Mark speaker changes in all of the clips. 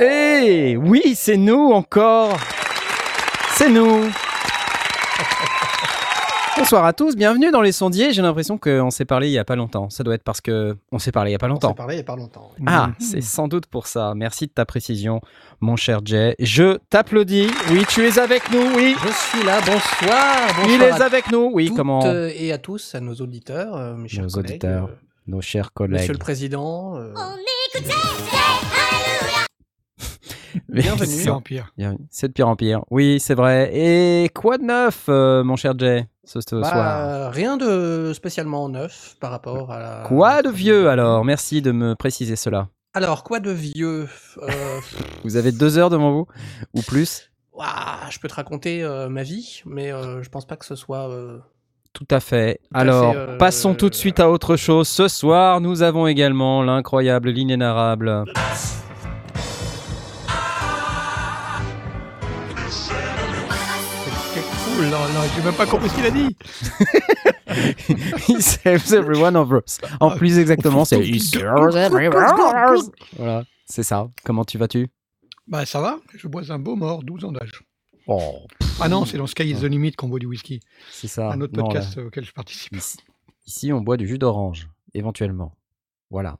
Speaker 1: Eh oui, c'est nous encore. C'est nous. Bonsoir à tous, bienvenue dans les sondiers. J'ai l'impression qu'on s'est parlé il y a pas longtemps. Ça doit être parce que on s'est parlé il y a pas
Speaker 2: On
Speaker 1: longtemps.
Speaker 2: s'est parlé il n'y a pas longtemps.
Speaker 1: Ah, c'est sans doute pour ça. Merci de ta précision, mon cher Jay. Je t'applaudis. Oui, tu es avec nous. Oui,
Speaker 2: Je suis là, bonsoir. bonsoir
Speaker 1: il est avec nous. Oui, comment
Speaker 2: et à tous, à nos auditeurs, euh, mes chers
Speaker 1: Nos
Speaker 2: collègues,
Speaker 1: auditeurs,
Speaker 2: euh,
Speaker 1: nos chers collègues.
Speaker 2: Monsieur le Président, euh,
Speaker 1: Bienvenue.
Speaker 2: Bienvenue.
Speaker 1: C'est de pire en pire. Oui, c'est vrai. Et quoi de neuf, euh, mon cher Jay, ce, ce
Speaker 2: Bah,
Speaker 1: soir?
Speaker 2: rien de spécialement neuf par rapport à la...
Speaker 1: Quoi de vieux alors? Merci de me préciser cela.
Speaker 2: Alors, quoi de vieux Euh,
Speaker 1: Vous avez deux heures devant vous ou plus?
Speaker 2: Ouah, Je peux te raconter euh, ma vie, mais euh, je pense pas que ce soit... euh,
Speaker 1: Tout à fait. Alors,
Speaker 2: fait, euh,
Speaker 1: passons tout de suite à autre chose. Ce soir, nous avons également l'incroyable, l'inénarrable.
Speaker 3: Cool. Non, non, j'ai même pas compris ce qu'il a dit.
Speaker 1: He saves every one of us. En plus exactement, c'est He saves every one of us. Voilà, c'est ça. Comment tu vas-tu?
Speaker 3: Bah, ça va. Je bois un beau mort, 12 ans d'âge.
Speaker 1: Oh,
Speaker 3: Ah non, c'est dans Sky is the Limit qu'on boit du whisky.
Speaker 1: c'est ça.
Speaker 3: un autre
Speaker 1: Non, là,
Speaker 3: podcast auquel je participe.
Speaker 1: Ici, ici, on boit du jus d'orange, éventuellement. Voilà.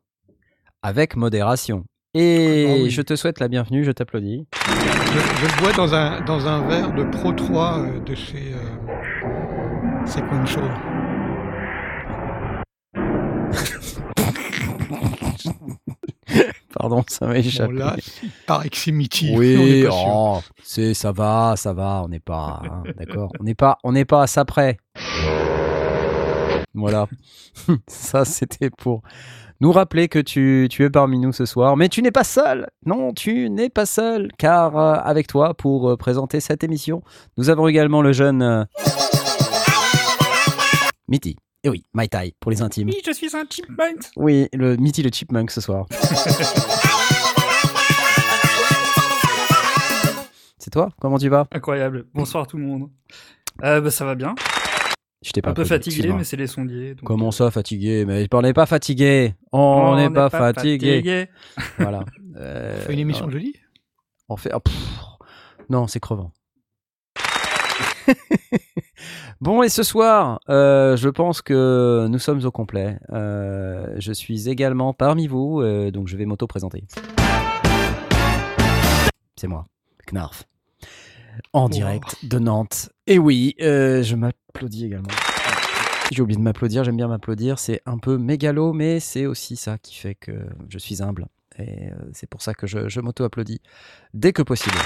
Speaker 1: Avec modération. Et
Speaker 3: Ah, oui.
Speaker 1: je te souhaite la bienvenue, je t'applaudis.
Speaker 3: Je, je le bois dans un, dans un verre de Pro 3 euh, de chez euh, Sequential.
Speaker 1: Pardon, ça m'a échappé.
Speaker 3: Bon, là, mythique. on
Speaker 1: Oui,
Speaker 3: est pas sûr.
Speaker 1: oh, c'est ça va, ça va, on n'est pas hein, d'accord, on n'est pas on n'est pas à ça près. Voilà. ça c'était pour nous rappeler que tu, tu es parmi nous ce soir, mais tu n'es pas seul. Non, tu n'es pas seul car euh, avec toi pour euh, présenter cette émission, nous avons également le jeune euh, Mitty. Et oui, My Tai pour les intimes.
Speaker 4: Oui, je suis un chipmunk.
Speaker 1: Oui, le Mitty le chipmunk ce soir. C'est toi? Comment tu vas?
Speaker 4: Incroyable. Bonsoir tout le monde. Euh, bah, ça va bien.
Speaker 1: Je t'ai pas
Speaker 4: Un peu fatigué, mais c'est les sondiers. donc,
Speaker 1: Comment
Speaker 4: euh,
Speaker 1: ça, fatigué? Mais on n'est pas fatigué. On n'est pas, fatigué.
Speaker 4: fatigué.
Speaker 1: Voilà.
Speaker 3: On
Speaker 1: Euh,
Speaker 3: fait une émission de jeudi?
Speaker 1: On fait. oh, non, c'est crevant. bon, et ce soir, euh, je pense que nous sommes au complet. Euh, je suis également parmi vous, euh, donc je vais m'auto-présenter. C'est moi, Knarf. En direct de Nantes. Et oui, euh, je m'applaudis également. J'ai oublié de m'applaudir, j'aime bien m'applaudir. C'est un peu mégalo, mais c'est aussi ça qui fait que je suis humble. Et euh, c'est pour ça que je, je m'auto-applaudis dès que possible.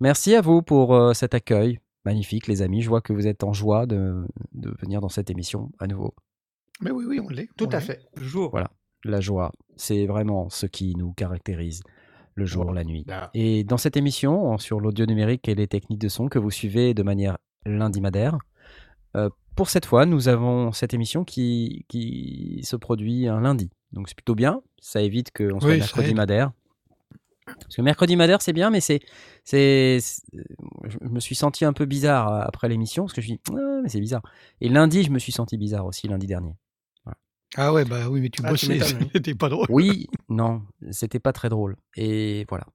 Speaker 1: Merci à vous pour euh, cet accueil. Magnifique, les amis. Je vois que vous êtes en joie de, de venir dans cette émission à nouveau.
Speaker 3: Mais oui, oui, on l'est.
Speaker 2: Tout
Speaker 3: on
Speaker 2: à
Speaker 3: l'est.
Speaker 2: fait.
Speaker 4: Toujours.
Speaker 1: Voilà. La joie, c'est vraiment ce qui nous caractérise le jour, la nuit.
Speaker 2: Là.
Speaker 1: Et dans cette émission, sur l'audio numérique et les techniques de son que vous suivez de manière lundi-madaire, euh, pour cette fois, nous avons cette émission qui, qui se produit un lundi. Donc c'est plutôt bien, ça évite qu'on soit
Speaker 3: Oui,
Speaker 1: mercredi madère. Parce que mercredi madère, c'est bien, mais c'est, c'est, c'est- je me suis senti un peu bizarre euh, après l'émission, parce que je me suis dit, ah, mais c'est bizarre. Et lundi, je me suis senti bizarre aussi, lundi dernier.
Speaker 3: Ah ouais, bah oui, mais tu
Speaker 2: Ah,
Speaker 3: bossais, c'était pas drôle.
Speaker 1: Oui, non, c'était pas très drôle. Et voilà.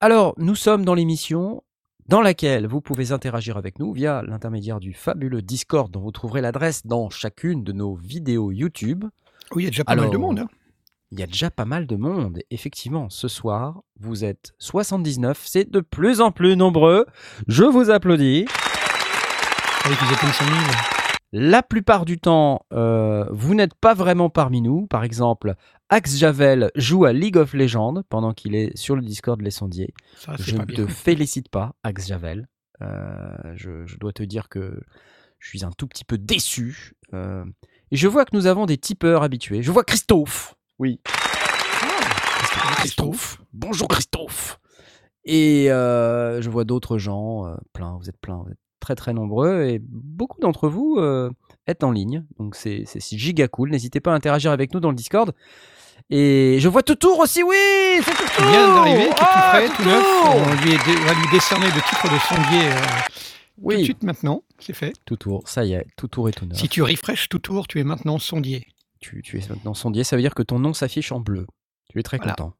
Speaker 1: Alors, nous sommes dans l'émission dans laquelle vous pouvez interagir avec nous via l'intermédiaire du fabuleux Discord dont vous trouverez l'adresse dans chacune de nos vidéos YouTube.
Speaker 3: Oui, il y a déjà pas mal de
Speaker 1: Alors,
Speaker 3: monde. hein.
Speaker 1: Il y a déjà pas mal de monde. Effectivement, ce soir, vous êtes 79, c'est de plus en plus nombreux. Je vous applaudis.
Speaker 3: Avec ils étaient 100 000.
Speaker 1: La plupart du temps, euh, vous n'êtes pas vraiment parmi nous. Par exemple, Axe Javel joue à League of Legends pendant qu'il est sur le Discord Les Sondiers.
Speaker 3: Ça,
Speaker 1: Je ne te félicite pas, Axe Javel. Euh, je, je dois te dire que je suis un tout petit peu déçu. Euh, et je vois que nous avons des tipeurs habitués. Je vois Christophe. Oui. Christophe. Christophe. Bonjour Christophe. Et je vois d'autres gens, plein, vous êtes plein, vous êtes très très nombreux et beaucoup d'entre vous euh, êtes en ligne. Donc c'est giga cool. N'hésitez pas à interagir avec nous dans le Discord. Et je vois Toutour aussi, oui C'est Toutour
Speaker 3: Il vient d'arriver, tout, tout
Speaker 1: Ah,
Speaker 3: frais, tout neuf.
Speaker 1: Toutour
Speaker 3: On lui est dé- on va lui décerner le titre de sondier euh, tout de
Speaker 1: Oui,
Speaker 3: suite maintenant. C'est fait.
Speaker 1: Toutour, ça y est, Toutour est tout neuf.
Speaker 3: Si tu refresh tout tour, tu es maintenant sondier.
Speaker 1: tu, tu es maintenant sondier, ça veut dire que ton nom s'affiche en bleu. Tu es très
Speaker 3: Voilà.
Speaker 1: content.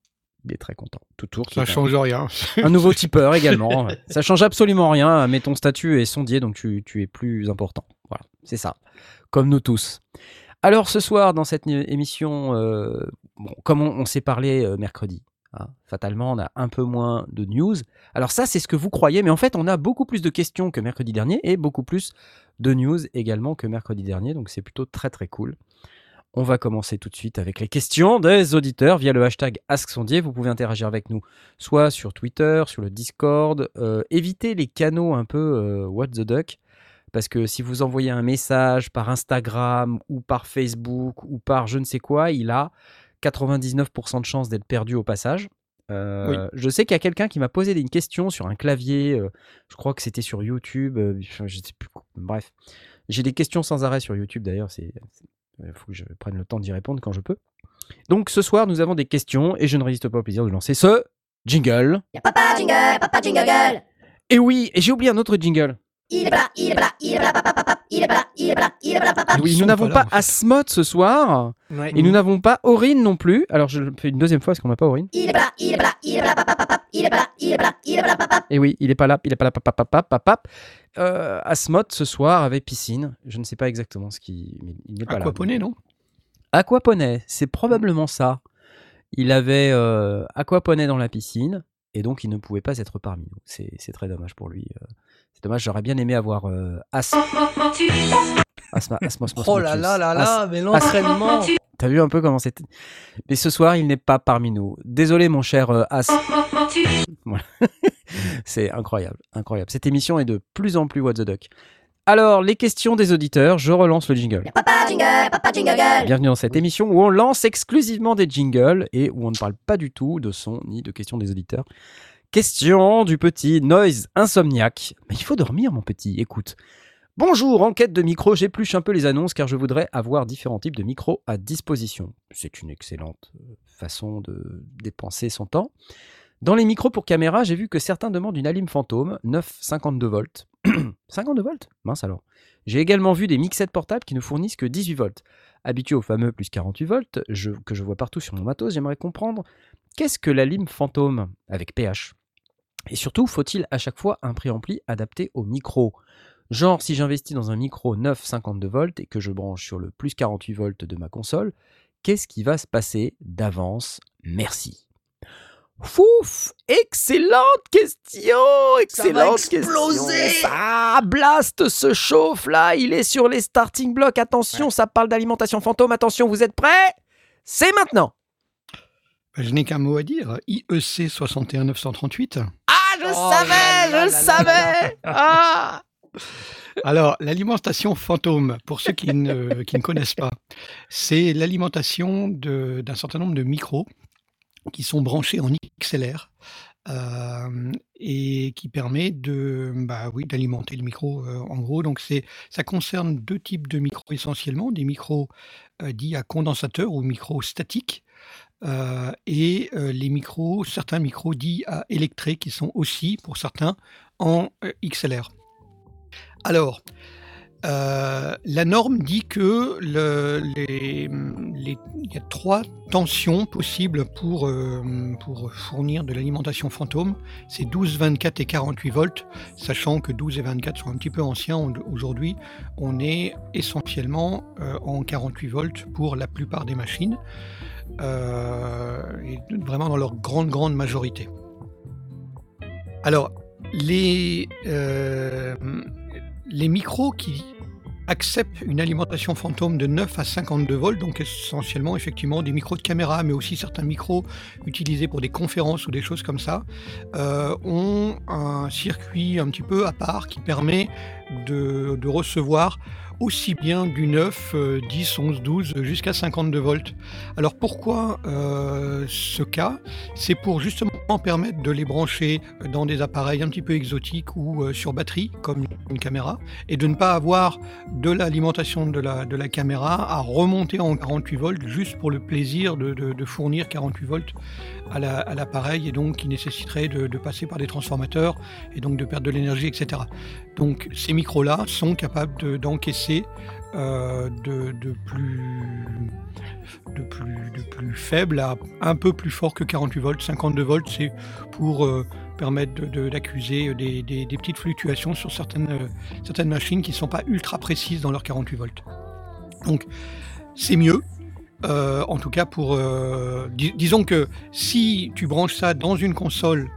Speaker 1: Il est très content. Toutour, qui
Speaker 3: Ça
Speaker 1: un-
Speaker 3: change rien.
Speaker 1: un nouveau tipeur également. Ça change absolument rien, mais ton statut est sondier, donc tu, tu es plus important. Voilà, c'est ça. Comme nous tous. Alors ce soir, dans cette émission, euh, bon, comme on, on s'est parlé euh, mercredi, hein, fatalement, on a un peu moins de news. Alors ça, c'est ce que vous croyez, mais en fait, on a beaucoup plus de questions que mercredi dernier et beaucoup plus de news également que mercredi dernier, donc c'est plutôt très très cool. On va commencer tout de suite avec les questions des auditeurs via le hashtag AskSondier. Vous pouvez interagir avec nous soit sur Twitter, sur le Discord. Euh, évitez les canaux un peu euh, What the Duck. Parce que si vous envoyez un message par Instagram ou par Facebook ou par je ne sais quoi, il a 99% de chances d'être perdu au passage. Euh, Je sais qu'il y a quelqu'un qui m'a posé une question sur un clavier. euh, je crois que c'était sur YouTube. euh, je sais plus. Bref, j'ai des questions sans arrêt sur YouTube d'ailleurs. C'est, il faut que je prenne le temps d'y répondre quand je peux. Donc ce soir, nous avons des questions et je ne résiste pas au plaisir de lancer ce jingle.
Speaker 5: Y'a papa jingle, papa jingle gueule.
Speaker 1: Et oui, et j'ai oublié un autre jingle.
Speaker 5: Il est pas là, il est là, il est là, papa, papa, il est là, il est là, il est là, papa.
Speaker 1: Oui, nous n'avons
Speaker 3: pas
Speaker 1: pas
Speaker 3: là, en fait.
Speaker 1: Asmod ce soir
Speaker 2: Ouais.
Speaker 1: et nous n'avons pas Aurine non plus. Alors je le fais une deuxième fois parce qu'on n'a pas Aurine.
Speaker 5: Il est pas là, il est là, il est là, papa, papa, il est là, il est là, il est là, papa.
Speaker 1: Et oui, il est pas là, il est pas là, papa, papa, papa. Euh, Asmod ce soir avait piscine. Je ne sais pas exactement ce qui, il n'est pas là.
Speaker 3: Aquaponé, non?
Speaker 1: Aquaponet, c'est probablement ça. Il avait euh, aquaponé dans la piscine et donc il ne pouvait pas être parmi nous. C'est très dommage pour lui. euh. C'est dommage, j'aurais bien aimé avoir euh, As. Asma, Asmos,
Speaker 2: Oh là là là là, mais l'entraînement
Speaker 1: T'as vu un peu comment c'était Mais ce soir, il n'est pas parmi nous. Désolé, mon cher euh, Voilà. C'est incroyable, incroyable. Cette émission est de plus en plus what the duck. Alors, les questions des auditeurs, je relance le jingle.
Speaker 5: Papa jingle, papa jingle.
Speaker 1: Bienvenue dans cette émission où on lance exclusivement des jingles et où on ne parle pas du tout de son ni de questions des auditeurs. Question du petit Noise Insomniac. Mais il faut dormir, mon petit, écoute. Bonjour, en quête de micro, j'épluche un peu les annonces car je voudrais avoir différents types de micros à disposition. C'est une excellente euh, façon de dépenser son temps. Dans les micros pour caméra, j'ai vu que certains demandent une Alim Fantôme 9,52 volts. 52 volts? Mince alors. J'ai également vu des mixettes portables qui ne fournissent que 18 volts. Habitué au fameux plus 48 volts que je vois partout sur mon matos, j'aimerais comprendre qu'est-ce que la lime fantôme avec pH Et surtout, faut-il à chaque fois un préampli adapté au micro? Genre, si j'investis dans un micro 9,52 volts et que je branche sur le plus 48 volts de ma console, qu'est-ce qui va se passer d'avance? Merci. Fouf! Excellente question! Excellente
Speaker 2: exploser!
Speaker 1: question! Ça blast se chauffe là Il est sur les starting blocks. Attention, ça parle d'alimentation fantôme. Attention, vous êtes prêts? C'est maintenant!
Speaker 3: Je n'ai qu'un mot à dire. IEC 61938.
Speaker 1: Ah, je
Speaker 2: Oh
Speaker 1: savais
Speaker 2: là là
Speaker 1: Je
Speaker 2: là
Speaker 1: savais Ah!
Speaker 3: Alors, l'alimentation fantôme, pour ceux qui ne, qui ne connaissent pas, c'est l'alimentation de- d'un certain nombre de micros qui sont branchés en XLR euh, et qui permet de, bah oui, d'alimenter le micro euh, en gros. Donc, c'est, ça concerne deux types de micros essentiellement, des micros euh, dits à condensateur ou micros statiques. et les micros, certains micros dits à électrés qui sont aussi, pour certains, en XLR. Alors, euh, la norme dit que le- les- il y a trois tensions possibles pour, euh, fournir de l'alimentation fantôme. C'est 12, 24 et 48 volts, sachant que 12 et 24 sont un petit peu anciens. Aujourd'hui, on est essentiellement euh, en 48 volts pour la plupart des machines, vraiment dans leur grande, grande majorité. Alors, les, les micros qui acceptent une alimentation fantôme de 9 à 52 volts, donc essentiellement effectivement des micros de caméra, mais aussi certains micros utilisés pour des conférences ou des choses comme ça, euh, ont un circuit un petit peu à part qui permet de, de recevoir aussi bien du 9, euh, 10, 11, 12 jusqu'à 52 volts. Alors pourquoi euh, ce cas? C'est pour justement permettre de les brancher dans des appareils un petit peu exotiques ou euh, sur batterie, comme une caméra, et de ne pas avoir de l'alimentation de la, caméra à remonter en 48 volts juste pour le plaisir de, fournir 48 volts à la- à l'appareil et donc qui nécessiterait de passer par des transformateurs et donc de perdre de l'énergie, etc. Donc ces micros-là sont capables de- d'encaisser euh, de, plus, faible à un peu plus fort que 48 volts. 52 volts, c'est pour euh, permettre d'accuser des, petites fluctuations sur certaines, euh, certaines machines qui ne sont pas ultra précises dans leurs 48 volts. Donc c'est mieux. En tout cas, pour dis- disons que si tu branches ça dans une console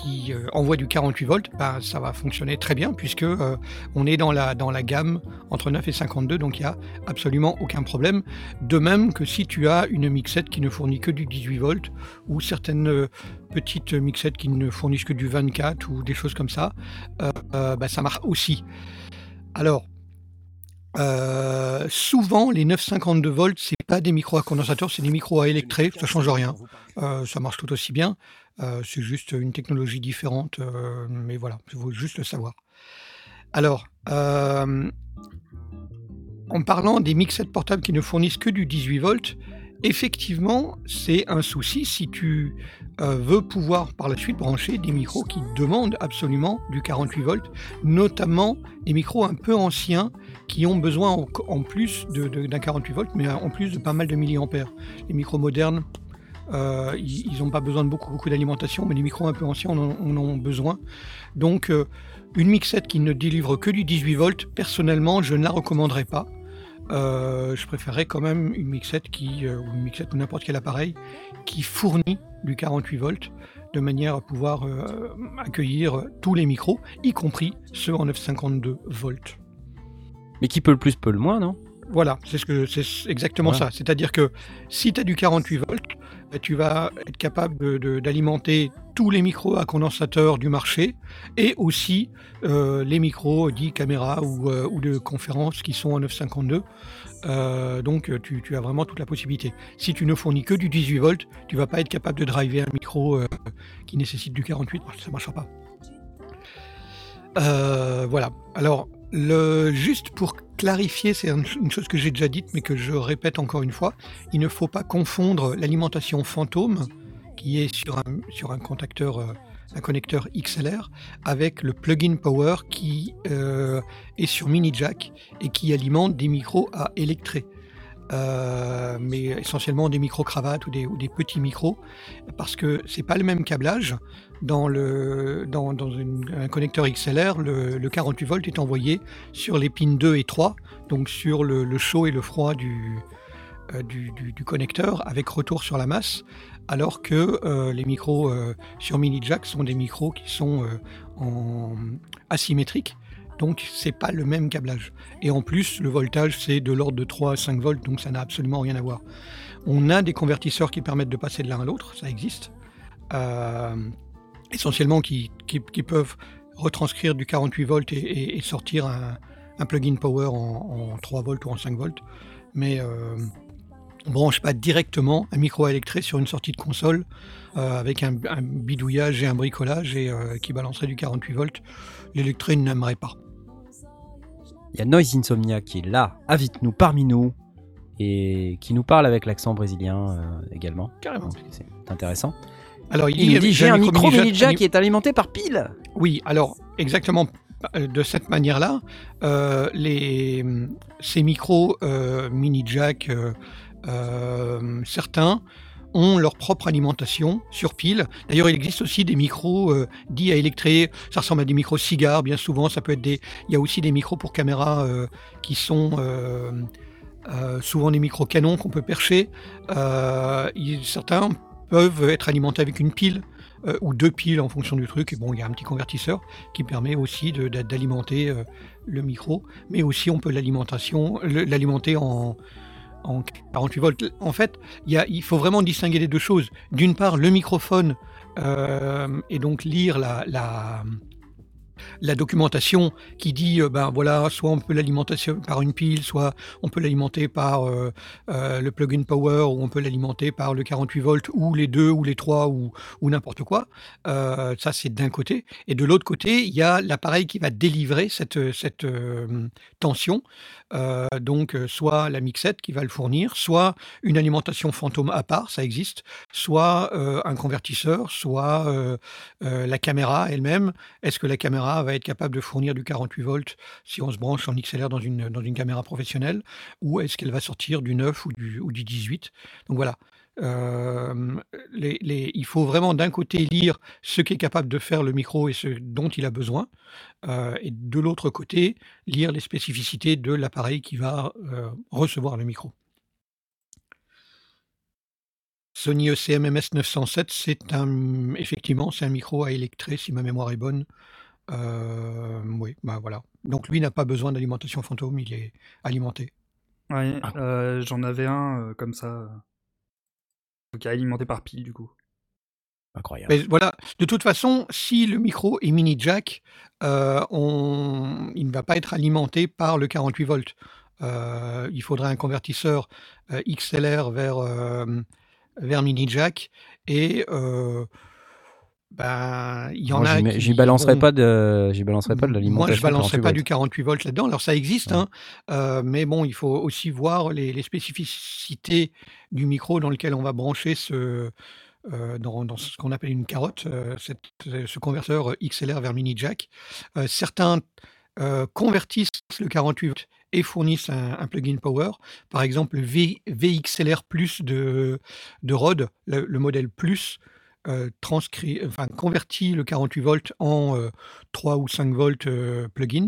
Speaker 3: qui euh, envoie du 48 volts, ben, ça va fonctionner très bien puisque euh, on est dans la, dans la gamme entre 9 et 52, donc il n'y a absolument aucun problème. De même que si tu as une mixette qui ne fournit que du 18 volts ou certaines euh, petites mixettes qui ne fournissent que du 24 ou des choses comme ça, ben, ça marche aussi. Alors, souvent, les 952 volts, c'est pas des micros à condensateur, c'est des micros à électré, ça change rien. Ça marche tout aussi bien. Euh, c'est juste une technologie différente, euh, mais voilà, il faut juste le savoir. Alors, euh, en parlant des mixettes portables qui ne fournissent que du 18 volts, effectivement, c'est un souci si tu veux pouvoir par la suite brancher des micros qui demandent absolument du 48 volts, notamment des micros un peu anciens qui ont besoin en, plus d'un 48 volts, mais en plus de pas mal de milliampères. Les micros modernes, euh, ils n'ont pas besoin de beaucoup, d'alimentation, mais les micros un peu anciens en, ont- besoin. Donc, euh, une mixette qui ne délivre que du 18 volts, personnellement, je ne la recommanderais pas. Euh, je préférerais quand même une mixette qui, ou une mixette ou n'importe quel appareil qui fournit du 48 volts de manière à pouvoir accueillir tous les micros, y compris ceux en 952 volts.
Speaker 1: Mais qui peut le plus, peut le moins, non?
Speaker 3: Voilà, c'est ce que c'est exactement
Speaker 1: Voilà.
Speaker 3: ça. C'est-à-dire que si tu as du 48 volts, bah, tu vas être capable d'alimenter tous les micros à condensateur du marché et aussi euh, les micros dits caméra ou, euh, ou de conférence qui sont en 952. Euh, donc euh, tu, tu as vraiment toute la possibilité. Si tu ne fournis que du 18 volts, tu vas pas être capable de driver un micro euh, qui nécessite du 48, ça marchera pas. Euh, voilà. Alors, le, juste pour clarifier, c'est un- une chose que j'ai déjà dite, mais que je répète encore une fois, il ne faut pas confondre l'alimentation fantôme, qui est sur un, euh, connecteur XLR, avec le plug-in power qui euh, est sur mini jack et qui alimente des micros à électré. Euh, mais essentiellement des micro-cravates ou des, ou des petits micros, parce que c'est pas le même câblage. Dans, un connecteur XLR, le, le 48 volts est envoyé sur les pins 2 et 3, donc sur le, chaud et le froid du, euh, du, connecteur, avec retour sur la masse, alors que euh, les micros euh, sur mini jack sont des micros qui sont en asymétriques, donc c'est pas le même câblage. Et en plus, le voltage c'est de l'ordre de 3 à 5 volts, donc ça n'a absolument rien à voir. On a des convertisseurs qui permettent de passer de l'un à l'autre, ça existe. Essentiellement qui, qui- qui peuvent retranscrire du 48 volts et, et- et sortir un, un plug-in power en, en 3 volts ou en 5 volts. Mais euh, on branche pas directement un micro électré sur une sortie de console euh, avec un, un bidouillage et un bricolage et euh, qui balancerait du 48 volts. L'électré n'aimerait pas.
Speaker 1: Il y a Noise Insomnia qui est là, avec nous, parmi nous, et qui nous parle avec l'accent brésilien euh, également.
Speaker 3: Carrément.
Speaker 1: C'est intéressant.
Speaker 3: Alors
Speaker 1: Il nous dit j'ai un micro mini jack qui est alimenté par pile.
Speaker 3: Oui, alors exactement euh, de cette manière-là, euh, les, ces micros euh, mini jack, euh, certains ont leur propre alimentation sur pile. D'ailleurs, il existe aussi des micros euh, dits à électrer. Ça ressemble à des micros cigares, bien souvent. Ça peut être des. Il y a aussi des micros pour caméra euh, qui sont euh, souvent des micros canons qu'on peut percher. Il- certains peuvent être alimentés avec une pile euh, ou deux piles en fonction du truc. Et bon, il y a un petit convertisseur qui permet aussi d'alimenter euh, le micro, mais aussi on peut l'alimenter en, en 48 volts. En fait, il, faut vraiment distinguer les deux choses. D'une part, le microphone euh, et donc lire la, la documentation qui dit euh, ben voilà soit on peut l'alimenter par une pile soit on peut l'alimenter par euh, euh, le plug-in power ou on peut l'alimenter par le 48 volts ou les deux ou les trois ou, ou n'importe quoi. Ça c'est d'un côté. Et de l'autre côté il y a l'appareil qui va délivrer cette, cette tension. Donc soit la mixette qui va le fournir soit une alimentation fantôme à part ça existe soit un convertisseur soit la caméra elle-même. Est-ce que la caméra va être capable de fournir du 48 volts si on se branche en XLR dans une, dans une caméra professionnelle, ou est-ce qu'elle va sortir du 9 ou du, ou du 18 Donc voilà. Il faut vraiment d'un côté lire ce qu'est capable de faire le micro et ce dont il a besoin, euh, et de l'autre côté lire les spécificités de l'appareil qui va euh, recevoir le micro. Sony ECMMS 907, c'est un, effectivement, c'est un micro à électrer, si ma mémoire est bonne, euh, oui, bah voilà. Donc lui n'a pas besoin d'alimentation fantôme, il est alimenté.
Speaker 4: Ouais, ah. euh, j'en avais un euh, comme ça, qui est alimenté par pile du coup.
Speaker 1: Incroyable.
Speaker 3: Mais voilà, de toute façon, si le micro est mini jack, on... il ne va pas être alimenté par le 48 volts. il faudrait un convertisseur XLR vers, vers mini jack et ben, il y en a.
Speaker 1: J'y balancerai pas de, j'y balancerai pas de l'alimentation.
Speaker 3: Moi, je balancerai pas du 48 volts là-dedans. Alors ça existe, hein, euh, mais bon, il faut aussi voir les, spécificités du micro dans lequel on va brancher ce, euh, dans, ce qu'on appelle une carotte, euh, ce converteur XLR vers mini jack. certains convertissent le 48 volts et fournissent un, plugin power. Par exemple, le VXLR Plus de, de Rode, le modèle Plus, euh, transcrit, convertit le 48 volts en 3 euh, ou 5 volts euh, plugin.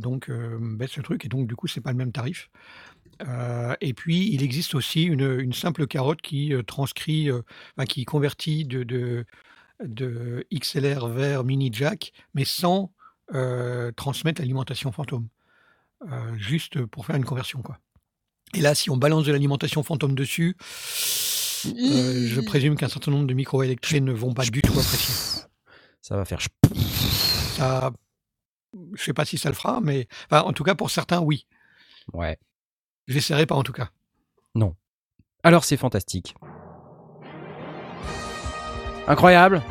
Speaker 3: donc, baisse le truc, et donc, du coup, c'est pas le même tarif. et puis, il existe aussi une, simple carotte qui transcrit, qui convertit de, de, de, XLR vers mini jack, mais sans transmettre l'alimentation fantôme. juste pour faire une conversion, quoi. Et là, si on balance de l'alimentation fantôme dessus, euh, je présume qu'un certain nombre de micro-électriques ne vont pas du tout apprécier.
Speaker 1: Ça va faire.
Speaker 3: Ça, je sais pas si ça le fera, mais en tout cas pour certains, oui.
Speaker 1: Ouais.
Speaker 3: J'essaierai pas en tout cas.
Speaker 1: Non. Alors c'est fantastique. Incroyable.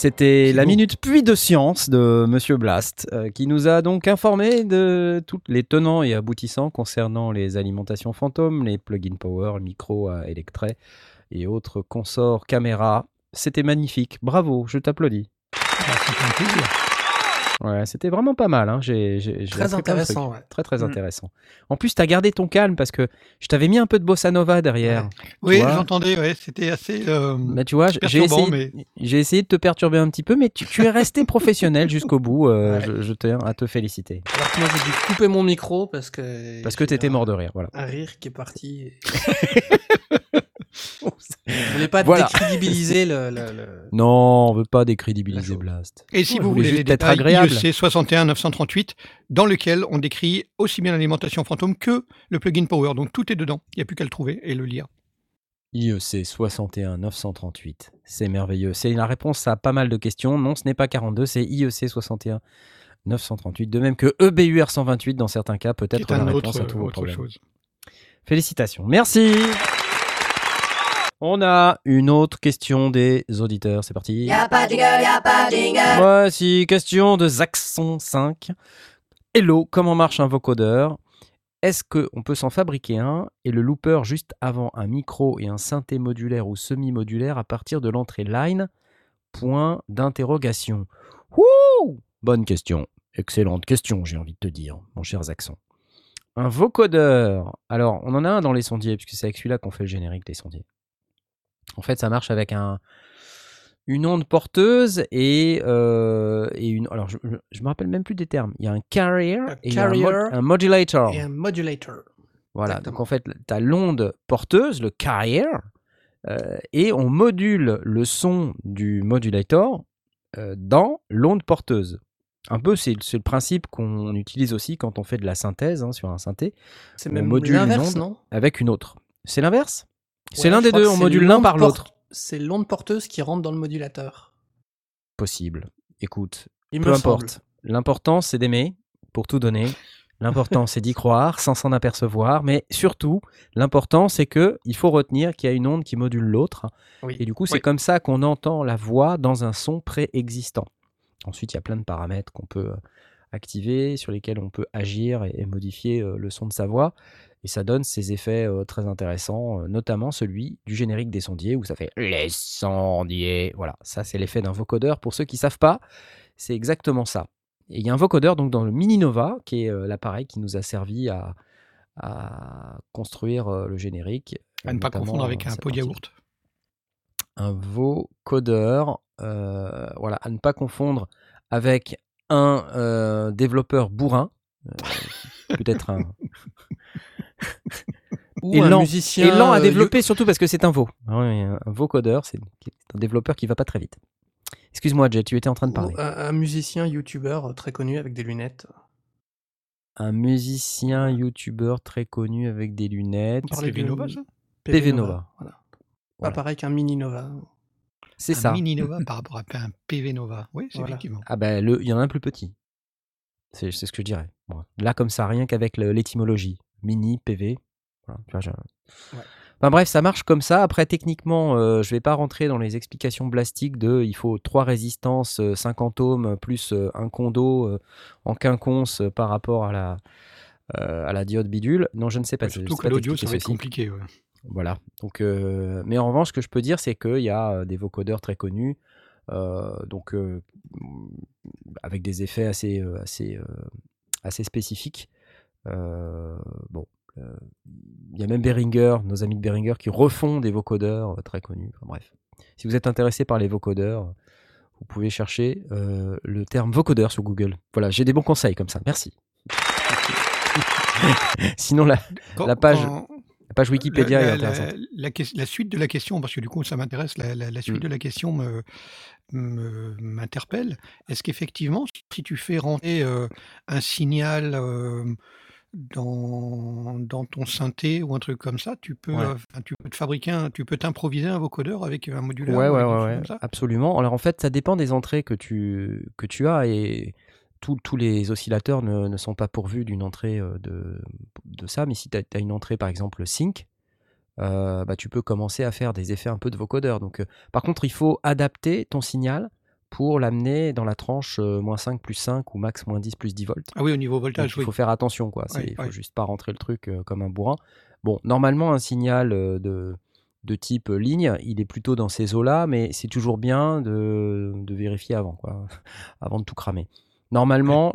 Speaker 1: C'était la minute puis de science de Monsieur Blast, euh, qui nous a donc informé de tous les tenants et aboutissants concernant les alimentations fantômes, les plugins power, micro à électret et autres consorts caméra. C'était magnifique. Bravo, je t'applaudis.
Speaker 3: Bah,
Speaker 1: Ouais, c'était vraiment pas mal. Hein.
Speaker 2: Très intéressant.
Speaker 1: Très, très mm. intéressant. En plus, tu as gardé ton calme parce que je t'avais mis un peu de bossa nova derrière.
Speaker 3: Oui, j'entendais. Ouais, c'était assez. Euh,
Speaker 1: bah, tu vois, j'ai essayé, de te perturber un petit peu, mais tu, tu es resté professionnel jusqu'au bout. Euh, je, je, tiens à te féliciter.
Speaker 2: Alors que moi, j'ai dû couper mon micro parce que.
Speaker 1: Parce que tu étais mort de rire. Voilà.
Speaker 2: Un rire qui est parti. On voulait pas décrédibiliser le,
Speaker 1: Non, on veut pas décrédibiliser Blast.
Speaker 3: Et si vous voulez les détails, IEC 61 938, dans lequel on décrit aussi bien l'alimentation fantôme que le plugin Power. Donc tout est dedans. Il n'y a plus qu'à le trouver et le lire.
Speaker 1: IEC 61 938. C'est merveilleux. C'est la réponse à pas mal de questions. Non, ce n'est pas 42, c'est IEC 61 938. De même que EBUR 128 dans certains cas, peut-être la réponse à tous vos problèmes. Chose. Félicitations. Merci. On a une autre question des auditeurs. C'est parti.
Speaker 5: Y'a pas de jingle, y'a pas de jingle.
Speaker 1: Voici question de Zaxon 5. Hello, comment marche un vocodeur? Est-ce qu'on peut s'en fabriquer un et le looper juste avant un micro et un synthé modulaire ou semi-modulaire à partir de l'entrée line? Point d'interrogation. Bonne question. Excellente question, j'ai envie de te dire, mon cher Zaxon. Un vocodeur. Alors, on en a un dans les sondiers, puisque c'est avec celui-là qu'on fait le générique des sondiers. En fait, ça marche avec un, une onde porteuse et, euh, et une. Alors, je, je, me rappelle même plus des termes. Il y a un carrier, et un, modulator.
Speaker 2: Et un modulator.
Speaker 1: Voilà. Donc, en fait, tu as l'onde porteuse, le carrier, euh, et on module le son du modulator euh, dans l'onde porteuse. Un peu, c'est le principe qu'on utilise aussi quand on fait de la synthèse hein, sur un synthé.
Speaker 2: C'est même l'inverse, non?
Speaker 1: Avec une autre. C'est l'inverse? C'est l'un des deux, on module l'un par l'autre.
Speaker 2: c'est l'onde porteuse qui rentre dans le modulateur.
Speaker 1: Possible. Écoute,
Speaker 2: Il
Speaker 1: peu importe. L'important, c'est d'aimer, pour tout donner. L'important, c'est d'y croire sans s'en apercevoir. Mais surtout, l'important, c'est que il faut retenir qu'il y a une onde qui module l'autre.
Speaker 2: Oui.
Speaker 1: Et du coup, c'est
Speaker 2: Oui.
Speaker 1: comme ça qu'on entend la voix dans un son préexistant. Ensuite, il y a plein de paramètres qu'on peut euh, activer, sur lesquels on peut agir et, et modifier euh, le son de sa voix. Et ça donne ces effets euh, très intéressants, notamment celui du générique des sondiers, où ça fait les sondiers. Voilà, ça c'est l'effet d'un vocodeur. Pour ceux qui savent pas, c'est exactement ça. Et il y a un vocodeur donc dans le Mini Nova, qui est l'appareil qui nous a servi à, à construire le générique.
Speaker 3: À ne pas confondre avec un pot de yaourt.
Speaker 1: un vocodeur, euh, voilà, à ne pas confondre avec un euh, développeur bourrin, euh, peut-être un
Speaker 2: Ou
Speaker 1: et
Speaker 2: un
Speaker 1: lent,
Speaker 2: musicien.
Speaker 1: et lent à
Speaker 2: euh,
Speaker 1: développer surtout parce que c'est un vo. Ah ouais, un vocodeur, c'est c'est un développeur qui va pas très vite. Excuse-moi, Jet, tu étais en train de
Speaker 2: ou
Speaker 1: parler.
Speaker 2: un, un musicien youtubeur très connu avec des lunettes.
Speaker 1: Un musicien youtubeur très connu avec des lunettes.
Speaker 3: PV
Speaker 2: de-
Speaker 3: Nova, ça?
Speaker 1: PV Nova.
Speaker 2: Voilà. Pas
Speaker 1: Voilà.
Speaker 2: pareil qu'un mini Nova.
Speaker 1: C'est
Speaker 3: un
Speaker 1: ça.
Speaker 3: mini Nova par rapport à un PV Nova. Oui, c'est
Speaker 2: Voilà.
Speaker 3: effectivement.
Speaker 1: Ah ben, le- il y en a un plus petit. C'est c'est ce que je dirais. Là, comme ça, rien qu'avec l'étymologie. Mini, PV. Voilà, tu vois, je-
Speaker 2: Ouais.
Speaker 1: Enfin bref, ça marche comme ça. Après, techniquement, euh, je vais pas rentrer dans les explications blastiques de il faut trois résistances, euh, 50 ohms, plus euh, un condo euh, en quinconce euh, par rapport à la, euh, à la diode bidule. Non, je ne sais pas. je
Speaker 3: Surtout que l'audio, ça va être compliqué. ouais.
Speaker 1: Voilà. Donc, euh, mais en revanche, ce que je peux dire, c'est qu'il y a euh, des vocodeurs très connus, euh, donc euh, avec des effets assez, euh, assez, euh, assez spécifiques. Euh, bon, euh, il y a même Behringer, nos amis de Behringer, qui refont des vocodeurs euh, très connus. Enfin, bref, si vous êtes intéressé par les vocodeurs, vous pouvez chercher euh, le terme vocodeur sur Google. Voilà, j'ai des bons conseils comme ça. Merci. Sinon, la,
Speaker 3: Quand-
Speaker 1: La page
Speaker 3: quand-
Speaker 1: la page Wikipédia
Speaker 3: la,
Speaker 1: est intéressante.
Speaker 3: la- suite de la question, parce que du coup ça m'intéresse, la, suite
Speaker 1: Mm.
Speaker 3: de la question me- me- m'interpelle. Est-ce qu'effectivement, si tu fais rentrer euh, un signal euh, dans, dans ton synthé ou un truc comme ça, tu peux,
Speaker 1: Ouais.
Speaker 3: euh, enfin, tu peux te fabriquer, un- tu peux t'improviser un vocodeur avec un modulaire
Speaker 1: Ouais,
Speaker 3: ou
Speaker 1: ouais, ouais, ouais, absolument. Alors en fait, ça dépend des entrées que tu, que tu as et tous tous les oscillateurs ne, ne sont pas pourvus d'une entrée euh, de, de ça. Mais si tu as, une entrée par exemple sync, euh, bah, tu peux commencer à faire des effets un peu de vocodeur. Donc, euh, par contre, il faut adapter ton signal pour l'amener dans la tranche euh, moins 5 plus 5 ou max moins 10 plus 10 volts.
Speaker 3: Ah oui, au niveau voltage,
Speaker 1: il
Speaker 3: oui.
Speaker 1: faut faire attention, quoi. Il faut
Speaker 3: ouais.
Speaker 1: juste pas rentrer le truc euh, comme un bourrin. Bon, normalement, un signal euh, de, de type ligne, il est plutôt dans ces eaux-là, mais c'est toujours bien de, de vérifier avant, quoi, avant de tout cramer. Normalement,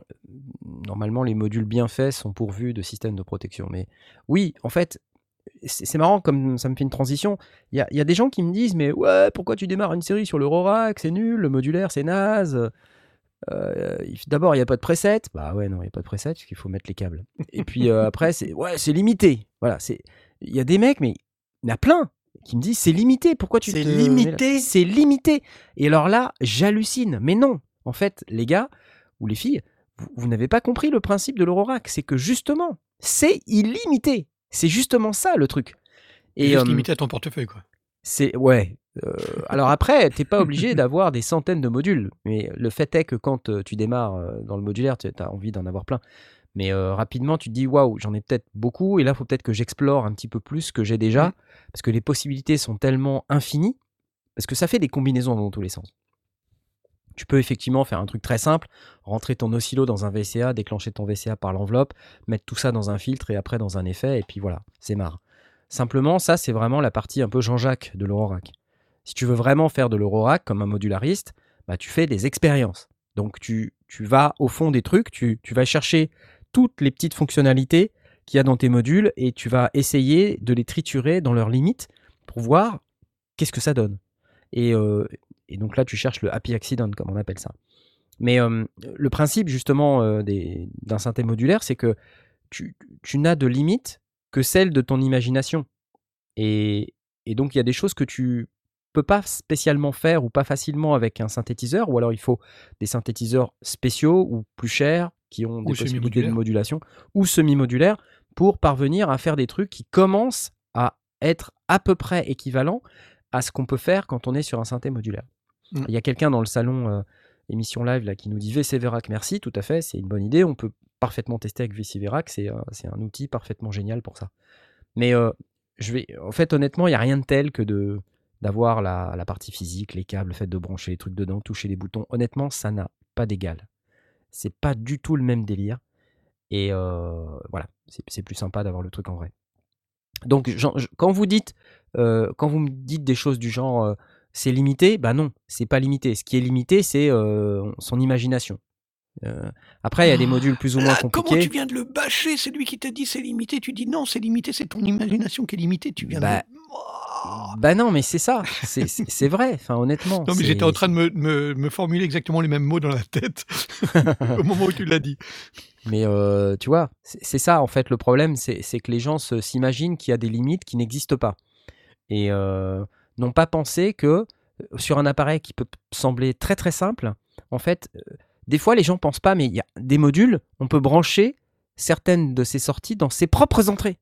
Speaker 1: normalement, les modules bien faits sont pourvus de systèmes de protection. Mais oui, en fait, c'est marrant comme ça me fait une transition. Il y a, il y a des gens qui me disent Mais ouais, pourquoi tu démarres une série sur l'Eurorack? C'est nul, le modulaire, c'est naze. Euh, D'abord, il n'y a pas de preset. Bah ouais, non, il n'y a pas de preset parce qu'il faut mettre les câbles. Et puis euh, après, c'est ouais, c'est limité. Voilà, c'est il y a des mecs, mais il y en a plein qui me disent c'est limité. Pourquoi tu
Speaker 2: C'est limité
Speaker 1: C'est limité. Et alors là, j'hallucine. Mais non, en fait, les gars ou les filles, vous, vous n'avez pas compris le principe de l'Eurorack. C'est que justement, c'est illimité. C'est justement ça le truc.
Speaker 3: Et juste
Speaker 1: euh,
Speaker 3: limité à ton portefeuille, quoi.
Speaker 1: c'est ouais. euh, alors après, t'es pas obligé d'avoir des centaines de modules, mais le fait est que quand euh, tu démarres dans le modulaire, tu as envie d'en avoir plein. Mais euh, rapidement, tu te dis waouh, j'en ai peut-être beaucoup, et là, il faut peut-être que j'explore un petit peu plus ce que j'ai déjà, parce que les possibilités sont tellement infinies, parce que ça fait des combinaisons dans tous les sens. Tu peux effectivement faire un truc très simple, rentrer ton oscillo dans un VCA, déclencher ton VCA par l'enveloppe, mettre tout ça dans un filtre et après dans un effet, et puis voilà, c'est marre. Simplement, ça, c'est vraiment la partie un peu Jean-Jacques de l'Eurorack. Si tu veux vraiment faire de l'Eurorack comme un modulariste, bah, tu fais des expériences. Donc, tu, vas au fond des trucs, tu, tu vas chercher toutes les petites fonctionnalités qu'il y a dans tes modules et tu vas essayer de les triturer dans leurs limites pour voir qu'est-ce que ça donne. Et, euh, et donc là, tu cherches le happy accident, comme on appelle ça. Mais euh, le principe, justement, euh, des- d'un synthé modulaire, c'est que tu, tu n'as de limite que celle de ton imagination. Et, et donc, il y a des choses que tu peux pas spécialement faire ou pas facilement avec un synthétiseur, ou alors il faut des synthétiseurs spéciaux ou plus chers qui ont
Speaker 3: Ou
Speaker 1: des possibilités de modulation ou semi-modulaires pour parvenir à faire des trucs qui commencent à être à peu près équivalents à ce qu'on peut faire quand on est sur un synthé modulaire.
Speaker 3: Mm.
Speaker 1: Il y a quelqu'un dans le salon euh, émission live là, qui nous dit VC Verac, merci, tout à fait, c'est une bonne idée. On peut parfaitement tester avec VC Verac, c'est euh, c'est un outil parfaitement génial pour ça. Mais euh, je vais, en fait, honnêtement, il n'y a rien de tel que de d'avoir la, la partie physique, les câbles, le fait de brancher les trucs dedans, toucher les boutons. Honnêtement, ça n'a pas d'égal. C'est pas du tout le même délire. Et voilà, c'est plus sympa d'avoir le truc en vrai. Donc, quand vous dites, quand vous me dites des choses du genre, c'est limité, bah non, c'est pas limité. Ce qui est limité, c'est euh, son imagination. Euh, après, il y a des modules plus ou moins
Speaker 3: Là, comment
Speaker 1: compliqués.
Speaker 3: tu viens de le bâcher? C'est lui qui t'a dit c'est limité. Tu dis non, c'est limité, c'est ton imagination qui est limitée. Tu viens
Speaker 1: Bah,
Speaker 3: de. Oh.
Speaker 1: Bah non, mais c'est ça, c'est- vrai. Enfin, honnêtement.
Speaker 3: Non, mais j'étais en train de me, me- me formuler exactement les mêmes mots dans la tête au moment où tu l'as dit.
Speaker 1: Mais euh, tu vois, c'est ça en fait le problème, c'est c'est que les gens se- s'imaginent qu'il y a des limites qui n'existent pas. Et euh, n'ont pas pensé que euh, sur un appareil qui peut sembler très très simple, en fait, euh, des fois les gens pensent pas, mais il y a des modules, on peut brancher certaines de ces sorties dans ses propres entrées.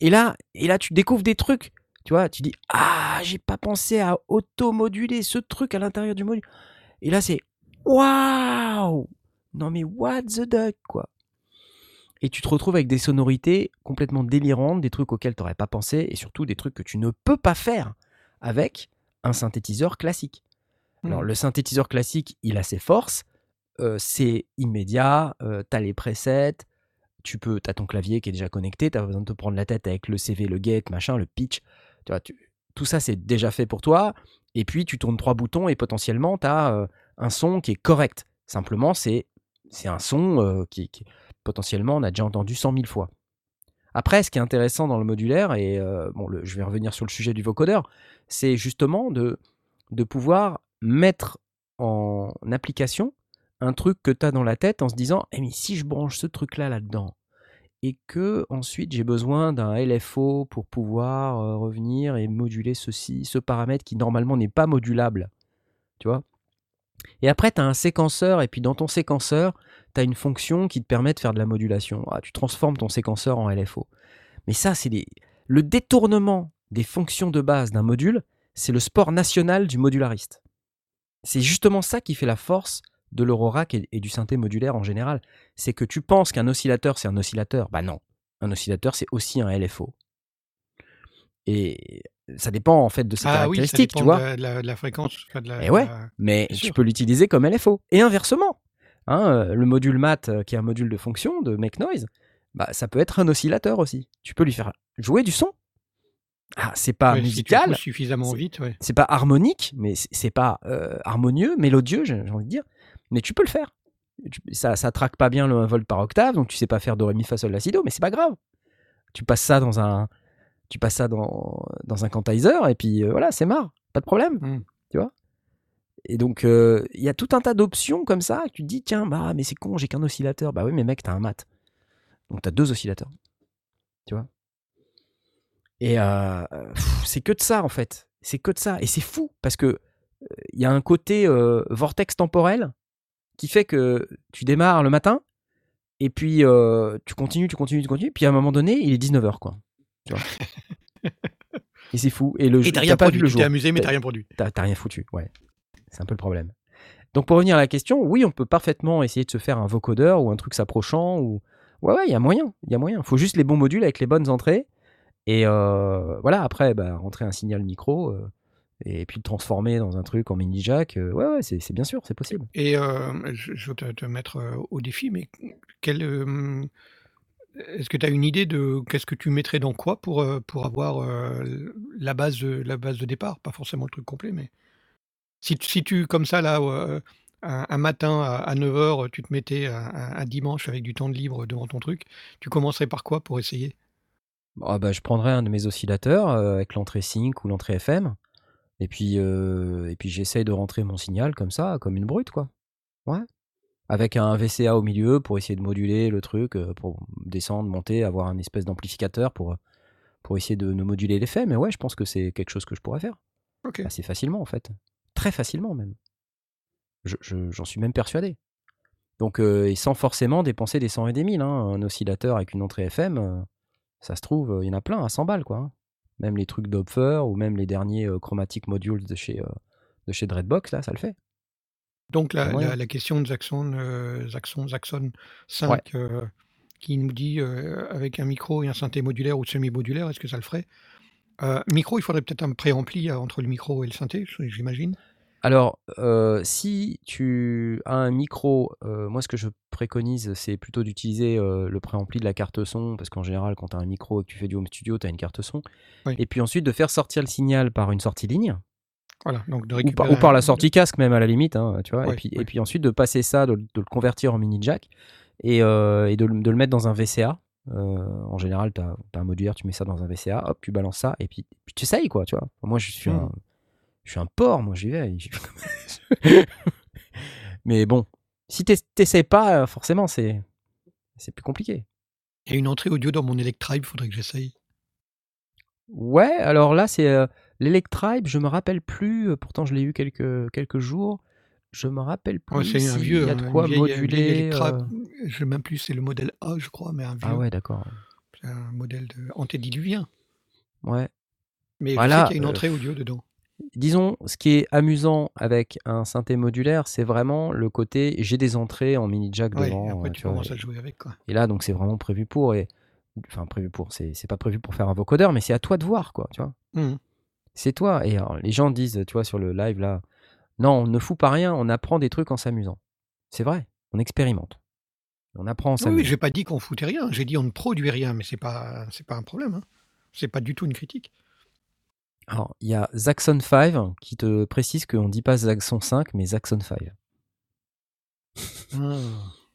Speaker 1: Et là, et là tu découvres des trucs. Tu vois, tu dis ah j'ai pas pensé à auto-moduler ce truc à l'intérieur du module. Et là c'est waouh non mais what the duck quoi. Et tu te retrouves avec des sonorités complètement délirantes, des trucs auxquels tu n'aurais pas pensé, et surtout des trucs que tu ne peux pas faire avec un synthétiseur classique. Alors
Speaker 3: Mm.
Speaker 1: le synthétiseur classique, il a ses forces, euh, c'est immédiat, tu as les presets, tu peux, as ton clavier qui est déjà connecté, tu as besoin de te prendre la tête avec le CV, le gate, machin, le pitch. Tu vois, tu- tout ça c'est déjà fait pour toi, et puis tu tournes trois boutons et potentiellement tu as un son qui est correct. Simplement, c'est c'est un son euh, qui, qui- potentiellement on a déjà entendu 100 000 fois. Après, ce qui est intéressant dans le modulaire, et euh, bon, je vais revenir sur le sujet du vocodeur, c'est justement de, de pouvoir mettre en application un truc que tu as dans la tête en se disant Eh, mais si je branche ce truc-là là-dedans, et que ensuite j'ai besoin d'un LFO pour pouvoir euh, revenir et moduler ceci, ce paramètre qui normalement n'est pas modulable, tu vois? Et après, tu as un séquenceur, et puis dans ton séquenceur, tu as une fonction qui te permet de faire de la modulation. Ah, tu transformes ton séquenceur en LFO. Mais ça, c'est le détournement des fonctions de base d'un module, c'est le sport national du modulariste. C'est justement ça qui fait la force de l'Eurorack et, et du synthé modulaire en général. C'est que tu penses qu'un oscillateur, c'est un oscillateur. Bah non. Un oscillateur, c'est aussi un LFO. Et ça dépend en fait de ses
Speaker 3: Ah oui, ça
Speaker 1: caractéristiques,
Speaker 3: dépend
Speaker 1: tu vois.
Speaker 3: de la, de fréquence. enfin, de la-
Speaker 1: ouais.
Speaker 3: la-
Speaker 1: Mais
Speaker 3: Bien
Speaker 1: tu
Speaker 3: sûr.
Speaker 1: peux l'utiliser comme LFO. Et inversement, hein, euh, le module mat, euh, qui est un module de fonction de Make Noise, bah, ça peut être un oscillateur aussi. Tu peux lui faire jouer du son. Ah, c'est pas
Speaker 3: ouais,
Speaker 1: musical,
Speaker 3: suffisamment
Speaker 1: c'est-
Speaker 3: vite, ouais.
Speaker 1: c'est pas harmonique, mais c'est pas euh, harmonieux, mélodieux, j'ai envie de dire. Mais tu peux le faire. Ça, ça traque pas bien le 1 volt par octave, donc tu sais pas faire do, ré, mi, fa, sol, la, si, do, mais c'est pas grave. Tu passes ça dans un, tu passes ça dans, dans un quantizer, et puis euh, voilà, c'est marre, pas de problème.
Speaker 3: Mm.
Speaker 1: Tu vois? Et donc, euh, il y a tout un tas d'options comme ça, que tu te dis, tiens, bah, mais c'est con, j'ai qu'un oscillateur. Bah oui, mais mec, t'as un mat. Donc t'as deux oscillateurs. Tu vois? Et euh, c'est que de ça, en fait. C'est que de ça. Et c'est fou, parce que euh, il y a un côté euh, vortex temporel qui fait que tu démarres le matin, et puis tu continues, tu continues, tu continues, puis à un moment donné, il est 19h, quoi. Tu vois? Et c'est fou. Et le jour-
Speaker 3: t'as
Speaker 1: pas vu
Speaker 3: produit.
Speaker 1: le
Speaker 3: Tu
Speaker 1: jour.
Speaker 3: t'es amusé, mais
Speaker 1: T'as-
Speaker 3: rien produit.
Speaker 1: T'as rien foutu, ouais. C'est un peu le problème. Donc pour revenir à la question, oui, on peut parfaitement essayer de se faire un vocodeur ou un truc s'approchant ou ouais ouais, il y a moyen, il y a moyen. Faut juste les bons modules avec les bonnes entrées et euh, voilà après bah, rentrer un signal micro euh, et puis le transformer dans un truc en mini jack. euh, ouais ouais, c'est bien sûr, c'est possible.
Speaker 3: Et je, je veux te, mettre au défi, mais quel, est-ce que tu as une idée de qu'est-ce que tu mettrais dans quoi pour, pour avoir la, base la base de départ? Pas forcément le truc complet, mais si, tu- si tu, comme ça, là, euh, un, un matin à, 9h, tu te mettais un, dimanche avec du temps de libre devant ton truc, tu commencerais par quoi pour essayer?
Speaker 1: Ah bah, je prendrais un de mes oscillateurs euh, avec l'entrée sync ou l'entrée FM et puis euh, et puis j'essaye de rentrer mon signal comme ça, comme une brute quoi. Ouais. Avec un VCA au milieu pour essayer de moduler le truc, pour descendre, monter, avoir un espèce d'amplificateur pour pour essayer de, de moduler l'effet. Mais ouais, je pense que c'est quelque chose que je pourrais faire assez facilement en fait, très facilement même. Je- je- J'en suis même persuadé. Donc euh, et sans forcément dépenser des 100 et des 1000. hein. Un oscillateur avec une entrée FM, euh, ça se trouve, euh, il y en a plein à 100 balles quoi. hein. Même les trucs d'Opfer ou même les derniers euh, Chromatic Modules de chez, de chez Dreadbox, là, ça le fait.
Speaker 3: Donc la,
Speaker 1: ouais.
Speaker 3: la- la question de euh, Zaxxon, Zaxxon 5 euh, qui nous dit avec un micro et un synthé modulaire ou semi-modulaire, est-ce que ça le ferait? Euh, Micro, il faudrait peut-être un préampli euh, entre le micro et le synthé, j'imagine.
Speaker 1: Alors, euh, si tu as un micro, euh, moi ce que je préconise, c'est plutôt d'utiliser euh, le préampli de la carte son, parce qu'en général, quand tu as un micro et que tu fais du home studio, tu as une carte son.
Speaker 3: Oui.
Speaker 1: Et puis ensuite de faire sortir le signal par une sortie ligne,
Speaker 3: Voilà, donc de
Speaker 1: ou par,
Speaker 3: récupérer
Speaker 1: ou par la sortie casque même à la limite, hein, tu vois. Et, puis,
Speaker 3: ouais.
Speaker 1: et puis ensuite de passer ça, de, de le convertir en mini jack et, et de, le- de le mettre dans un VCA. Euh, en général, tu as, un modulaire, tu mets ça dans un VCA, hop, tu balances ça, et puis, puis tu essayes, quoi, tu vois. Moi, je suis,
Speaker 3: Mhm.
Speaker 1: un, je suis un porc, moi, j'y vais. Mais bon, si t'es- t'essayes pas, euh, forcément, c'est c'est plus compliqué.
Speaker 3: Il y a une entrée audio dans mon Electribe, faudrait que j'essaye.
Speaker 1: Ouais, alors là, c'est euh, l'Electribe, je me rappelle plus, euh, pourtant je l'ai eu quelques, quelques jours, je me rappelle plus
Speaker 3: Ouais, c'est un vieux,
Speaker 1: y a de quoi
Speaker 3: vieille-
Speaker 1: moduler. Euh,
Speaker 3: Je sais même plus, c'est le modèle A, je crois, mais un vieux.
Speaker 1: Ah ouais, d'accord.
Speaker 3: C'est un modèle de antédiluvien.
Speaker 1: Ouais.
Speaker 3: Mais
Speaker 1: Voilà,
Speaker 3: qu'il y a une
Speaker 1: euh,
Speaker 3: entrée audio dedans.
Speaker 1: Disons, ce qui est amusant avec un synthé modulaire, c'est vraiment le côté j'ai des entrées en mini jack
Speaker 3: Ouais,
Speaker 1: devant.
Speaker 3: et après
Speaker 1: euh,
Speaker 3: tu
Speaker 1: tu vois,
Speaker 3: commences
Speaker 1: et-
Speaker 3: à jouer avec. Quoi.
Speaker 1: Et là, donc, c'est vraiment prévu pour. Et... Enfin, prévu pour. C'est pas prévu pour faire un vocodeur, mais c'est à toi de voir, quoi, tu vois.
Speaker 3: Mhm.
Speaker 1: C'est toi. Et alors, les gens disent, tu vois, sur le live, là, non, on ne fout pas rien, on apprend des trucs en s'amusant. C'est vrai, on expérimente. On apprend en
Speaker 3: Oui,
Speaker 1: s'amusant.
Speaker 3: oui, j'ai pas dit qu'on foutait rien. J'ai dit on ne produit rien, mais c'est pas, c'est pas un problème. Hein. C'est pas du tout une critique.
Speaker 1: Alors, il y a Zaxxon 5 qui te précise qu'on dit pas Zaxxon 5, mais Zaxxon 5.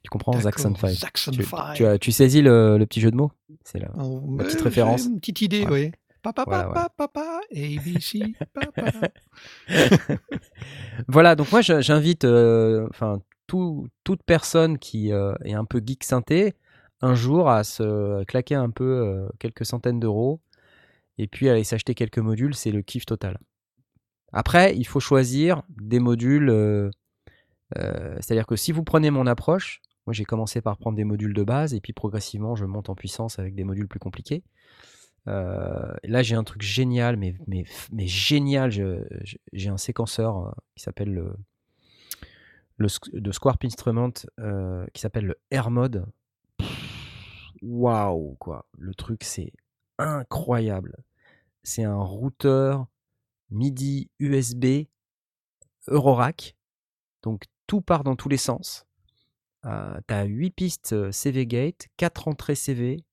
Speaker 1: Tu comprends, Zaxxon 5
Speaker 3: Zaxxon
Speaker 1: tu,
Speaker 3: 5.
Speaker 1: tu as- tu saisis le, le petit jeu de mots? C'est là.
Speaker 3: Oh,
Speaker 1: la petite référence.
Speaker 3: Une petite idée,
Speaker 1: Ouais.
Speaker 3: oui. Papa,
Speaker 1: Voilà,
Speaker 3: papa, papa, ABC, papa.
Speaker 1: Voilà, donc moi j'invite euh, tout- toute personne qui euh, est un peu geek synthé un jour à se claquer un peu euh, quelques centaines d'euros et puis aller s'acheter quelques modules, c'est le kiff total. Après, il faut choisir des modules, c'est-à-dire que si vous prenez mon approche, moi j'ai commencé par prendre des modules de base et puis progressivement je monte en puissance avec des modules plus compliqués. Euh, là, j'ai un truc génial, mais, génial. J'ai un séquenceur euh, qui s'appelle le, de Squarp Instrument euh, qui s'appelle le Air Mode. Waouh, quoi. Le truc, c'est incroyable. C'est un routeur MIDI USB Eurorack. Donc, tout part dans tous les sens. Tu as 8 pistes CV Gate, 4 entrées CV,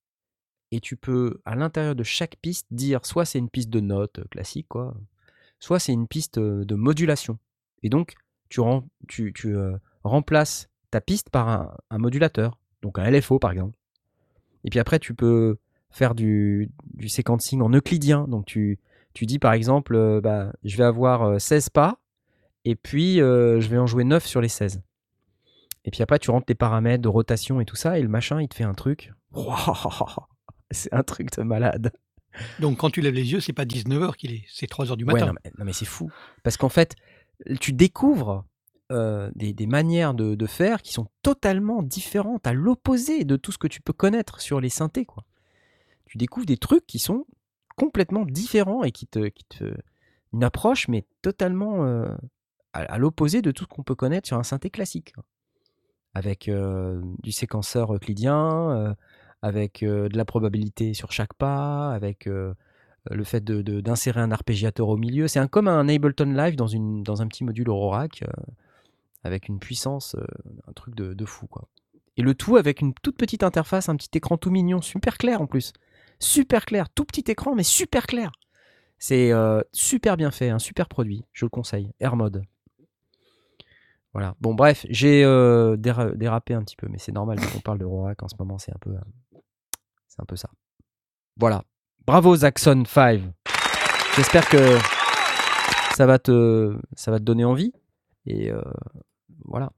Speaker 1: et tu peux, à l'intérieur de chaque piste, dire soit c'est une piste de notes euh, classique, quoi, soit c'est une piste de modulation. Et donc, tu, rem- tu, tu, remplaces ta piste par un, modulateur, donc un LFO par exemple. Et puis après, tu peux faire du, séquencing en euclidien. Donc, tu, dis par exemple, bah, je vais avoir euh, 16 pas, et puis je vais en jouer 9 sur les 16. Et puis après, tu rentres tes paramètres de rotation et tout ça, et le machin, il te fait un truc. c'est un truc de malade.
Speaker 3: Donc quand tu lèves les yeux, c'est pas 19h qu'il est, c'est 3h du
Speaker 1: Ouais,
Speaker 3: matin.
Speaker 1: non, mais, c'est fou. Parce qu'en fait, tu découvres euh, des, des manières de, de faire qui sont totalement différentes, à l'opposé de tout ce que tu peux connaître sur les synthés. Quoi. Tu découvres des trucs qui sont complètement différents et qui te. Qui te une approche, mais totalement euh, à, à l'opposé de tout ce qu'on peut connaître sur un synthé classique. quoi. Avec euh, du séquenceur euclidien, avec euh, de la probabilité sur chaque pas, avec euh, le fait de- de- d'insérer un arpégiateur au milieu. C'est un, comme un Ableton Live dans, une, dans un petit module Eurorack, euh, avec une puissance, un truc de, de fou. Quoi. Et le tout avec une toute petite interface, un petit écran tout mignon, super clair en plus. Super clair, tout petit écran, mais super clair. C'est super bien fait, un super produit, je le conseille. Air Mode. Voilà. Bon, bref, j'ai déra- dérapé un petit peu, mais c'est normal on parle de en ce moment, c'est un peu, c'est un peu ça. Voilà. Bravo Zaxxon 5. J'espère que ça va te, ça va te donner envie. Et euh, voilà.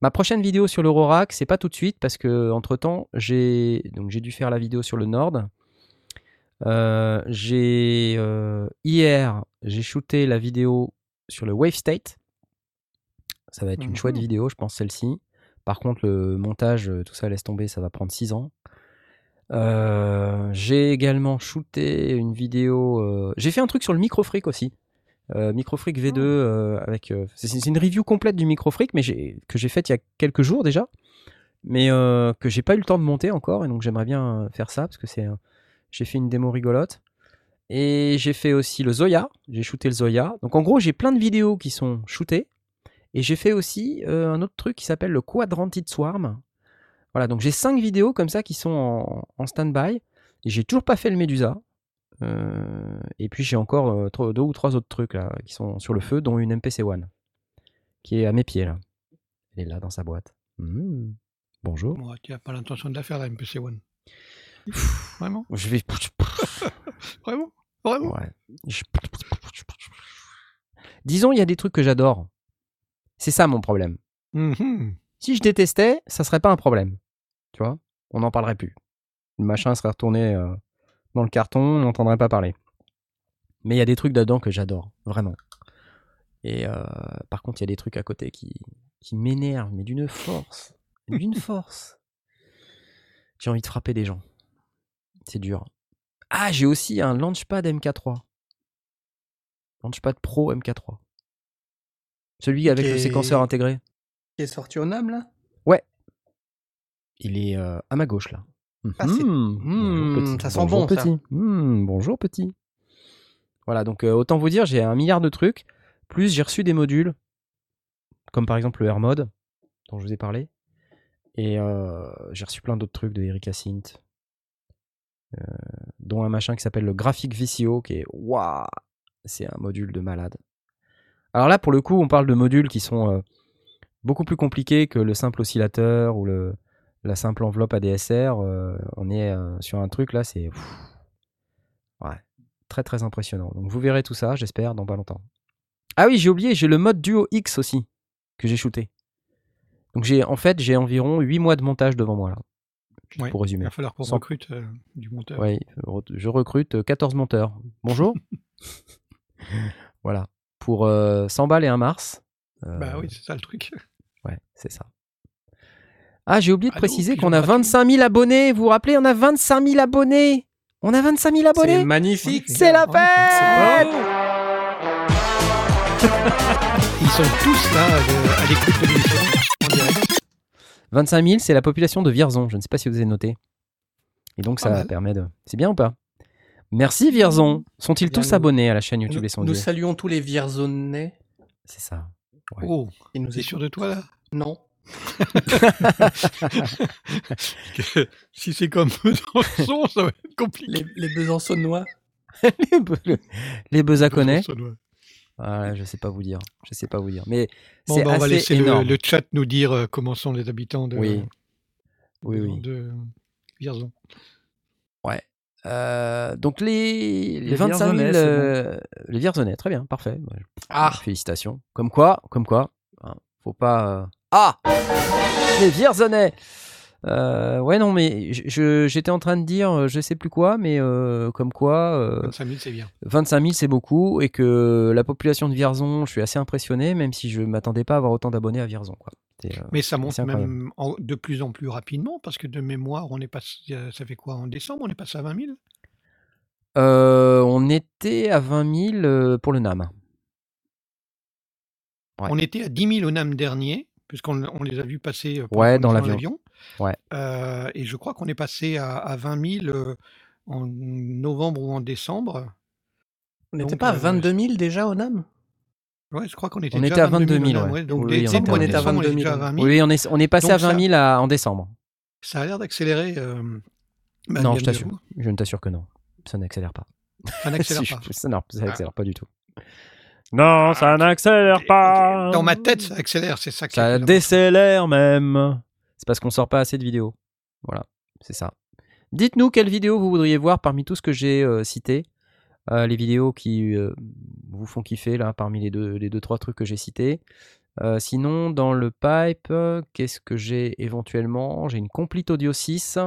Speaker 1: Ma prochaine vidéo sur l'Eurorack, c'est pas tout de suite parce que entre temps, j'ai donc j'ai dû faire la vidéo sur le Nord. Euh, j'ai euh, hier, j'ai shooté la vidéo sur le Wave State. Ça va être une
Speaker 3: Mhm.
Speaker 1: chouette vidéo, je pense celle-ci. Par contre, le montage, tout ça laisse tomber, ça va prendre 6 ans. Euh, j'ai également shooté une vidéo. euh, J'ai fait un truc sur le Microfreak aussi. Euh, Microfreak V2 euh, avec. euh, c'est une review complète du Microfreak, mais que j'ai faite il y a quelques jours déjà, mais que j'ai pas eu le temps de monter encore, et donc j'aimerais bien faire ça parce que c'est. j'ai fait une démo rigolote. Et j'ai fait aussi le Zoya. J'ai shooté le Zoya. Donc en gros, j'ai plein de vidéos qui sont shootées. Et j'ai fait aussi un autre truc qui s'appelle le Quadrantid Swarm. Voilà, donc j'ai cinq vidéos comme ça qui sont en, en stand-by. Et j'ai toujours pas fait le Medusa. Euh, et puis j'ai encore euh, deux ou trois autres trucs là qui sont sur le feu, dont une MPC One qui est à mes pieds là. Elle est là dans sa boîte. Mmh. Bonjour.
Speaker 3: Moi, tu n'as pas l'intention de la faire, la MPC One. Vraiment?
Speaker 1: Je vais.
Speaker 3: Vraiment? Vraiment?
Speaker 1: Ouais. Je- Disons, il y a des trucs que j'adore. C'est ça mon problème.
Speaker 3: Mhm.
Speaker 1: Si je détestais, ça serait pas un problème. Tu vois? On n'en parlerait plus. Le machin serait retourné euh, dans le carton, on n'entendrait pas parler. Mais il y a des trucs dedans que j'adore, vraiment. Et euh, par contre, il y a des trucs à côté qui, qui m'énervent, mais d'une force. D'une force. J'ai envie de frapper des gens. C'est dur. Ah, j'ai aussi un Launchpad MK3. Launchpad Pro MK3. Celui avec le séquenceur intégré.
Speaker 2: Qui est sorti au NAM là?
Speaker 1: Il est euh, à ma gauche là.
Speaker 2: Ah.
Speaker 1: Mhm, Bonjour,
Speaker 2: ça sent
Speaker 1: Bonjour,
Speaker 2: bon, ça.
Speaker 1: petit. Mhm, bonjour petit. Voilà, donc euh, autant vous dire, j'ai un milliard de trucs. Plus j'ai reçu des modules, comme par exemple le Air Mode, dont je vous ai parlé. Et euh, j'ai reçu plein d'autres trucs de Erika Sint. Euh, dont un machin qui s'appelle le Graphic VCO, qui est waouh, c'est un module de malade. Alors là, pour le coup, on parle de modules qui sont euh, beaucoup plus compliqués que le simple oscillateur ou le, la simple enveloppe ADSR. euh, on est euh, sur un truc là, c'est ouais, très très impressionnant. Donc vous verrez tout ça, j'espère, dans pas longtemps. Ah oui, j'ai oublié, j'ai le mode Duo X aussi que j'ai shooté. Donc j'ai en fait j'ai environ 8 mois de montage devant moi là.
Speaker 3: Ouais,
Speaker 1: pour
Speaker 3: Il
Speaker 1: résumer.
Speaker 3: va falloir qu'on recrute euh, du monteur.
Speaker 1: Oui, je recrute euh, 14 monteurs. Bonjour. voilà. Pour euh, 100 balles et un mars.
Speaker 3: Bah oui, c'est ça le truc.
Speaker 1: Ouais, c'est ça. Ah, j'ai oublié de
Speaker 3: Allô,
Speaker 1: préciser qu'on a
Speaker 3: gratuit.
Speaker 1: 25 000 abonnés. Vous vous rappelez, on a 25 000 abonnés. On a 25 000
Speaker 2: C'est
Speaker 1: abonnés.
Speaker 2: magnifique.
Speaker 1: C'est la
Speaker 3: c'est
Speaker 1: fête
Speaker 3: Ils sont tous là euh, à l'écoute de l'émission. en direct.
Speaker 1: 25 000, c'est la population de Vierzon. Je ne sais pas si vous avez noté. Et donc, ça
Speaker 3: mal.
Speaker 1: permet de. C'est bien ou pas? Merci Vierzon. Sont-ils tous
Speaker 2: nous-
Speaker 1: abonnés à la chaîne YouTube
Speaker 2: Nous,
Speaker 1: Les
Speaker 2: nous saluons tous les Vierzonais
Speaker 1: C'est ça. Ouais.
Speaker 3: Oh,
Speaker 2: qui nous écoutent.
Speaker 3: sûr de toi là?
Speaker 2: Non.
Speaker 3: Si c'est comme Besançon, ça va être compliqué.
Speaker 2: Les, les Besançonnois.
Speaker 1: les be- les. Ah, je sais pas vous dire. Je sais pas vous dire. Mais
Speaker 3: Bon, bah, on va laisser le, chat nous dire euh, comment sont les habitants de,
Speaker 1: Oui. Oui,
Speaker 3: de,
Speaker 1: oui.
Speaker 3: de Vierzon.
Speaker 1: Ouais. Euh, donc les, les
Speaker 4: Les
Speaker 1: 25 000,
Speaker 4: Vierzonais, c'est bon.
Speaker 1: euh, les Vierzonais, très bien, parfait.
Speaker 2: Ah,
Speaker 1: Félicitations. Comme quoi, comme quoi, hein, faut pas. euh, Ah, les Vierzonais. Euh, ouais non mais j'étais en train de dire euh, je sais plus quoi mais euh, comme quoi euh,
Speaker 3: 25 000, c'est bien.
Speaker 1: 25 000 c'est beaucoup et que la population de Vierzon je suis assez impressionné même si je m'attendais pas à avoir autant d'abonnés à Vierzon quoi.
Speaker 3: Mais ça monte même en- de plus en plus rapidement parce que de mémoire, on est passé, ça fait quoi en décembre On est passé à 20 000
Speaker 1: euh, on était à 20 000 euh, pour le NAM. Ouais.
Speaker 3: On était à 10 000 au NAM dernier, puisqu'on on les a vus passer euh,
Speaker 1: Ouais, dans l'avion. Ouais.
Speaker 3: Euh, et je crois qu'on est passé à, à 20 000 euh, en novembre ou en décembre.
Speaker 2: on n'était pas à
Speaker 3: euh,
Speaker 2: 22 000 déjà au NAM
Speaker 3: Ouais, je crois qu'on était
Speaker 1: On
Speaker 3: déjà
Speaker 1: était à
Speaker 3: 22 000 au
Speaker 1: 22 000,
Speaker 3: NAM,
Speaker 1: ouais.
Speaker 3: Donc
Speaker 1: Oui, on était
Speaker 3: le mois de
Speaker 2: à
Speaker 3: décembre, on
Speaker 2: 22
Speaker 3: est déjà à
Speaker 2: 000.
Speaker 3: 20 000.
Speaker 1: Oui, on est, on est passé
Speaker 3: Donc
Speaker 1: à 20
Speaker 3: ça-
Speaker 1: 000 à- en décembre.
Speaker 3: Ça a l'air d'accélérer. euh, bah,
Speaker 1: non, je t'assure. Je ne t'assure que non. Ça n'accélère pas.
Speaker 3: Ça n'accélère
Speaker 1: Si,
Speaker 3: pas.
Speaker 1: je- ça, non, ça
Speaker 3: Ah.
Speaker 1: n'accélère pas du tout. Non, ça n'accélère
Speaker 3: Ok, Dans ma tête, ça accélère, c'est ça qui est
Speaker 1: Ça décélère même. C'est parce qu'on sort pas assez de vidéos. Voilà, c'est ça. Dites-nous quelle vidéo vous voudriez voir parmi tout ce que j'ai euh, cité. Euh, les vidéos qui euh, vous font kiffer là parmi les deux, les deux trois trucs que j'ai cités. Euh, sinon, dans le pipe, qu'est-ce que j'ai éventuellement? J'ai une Complete Audio 6.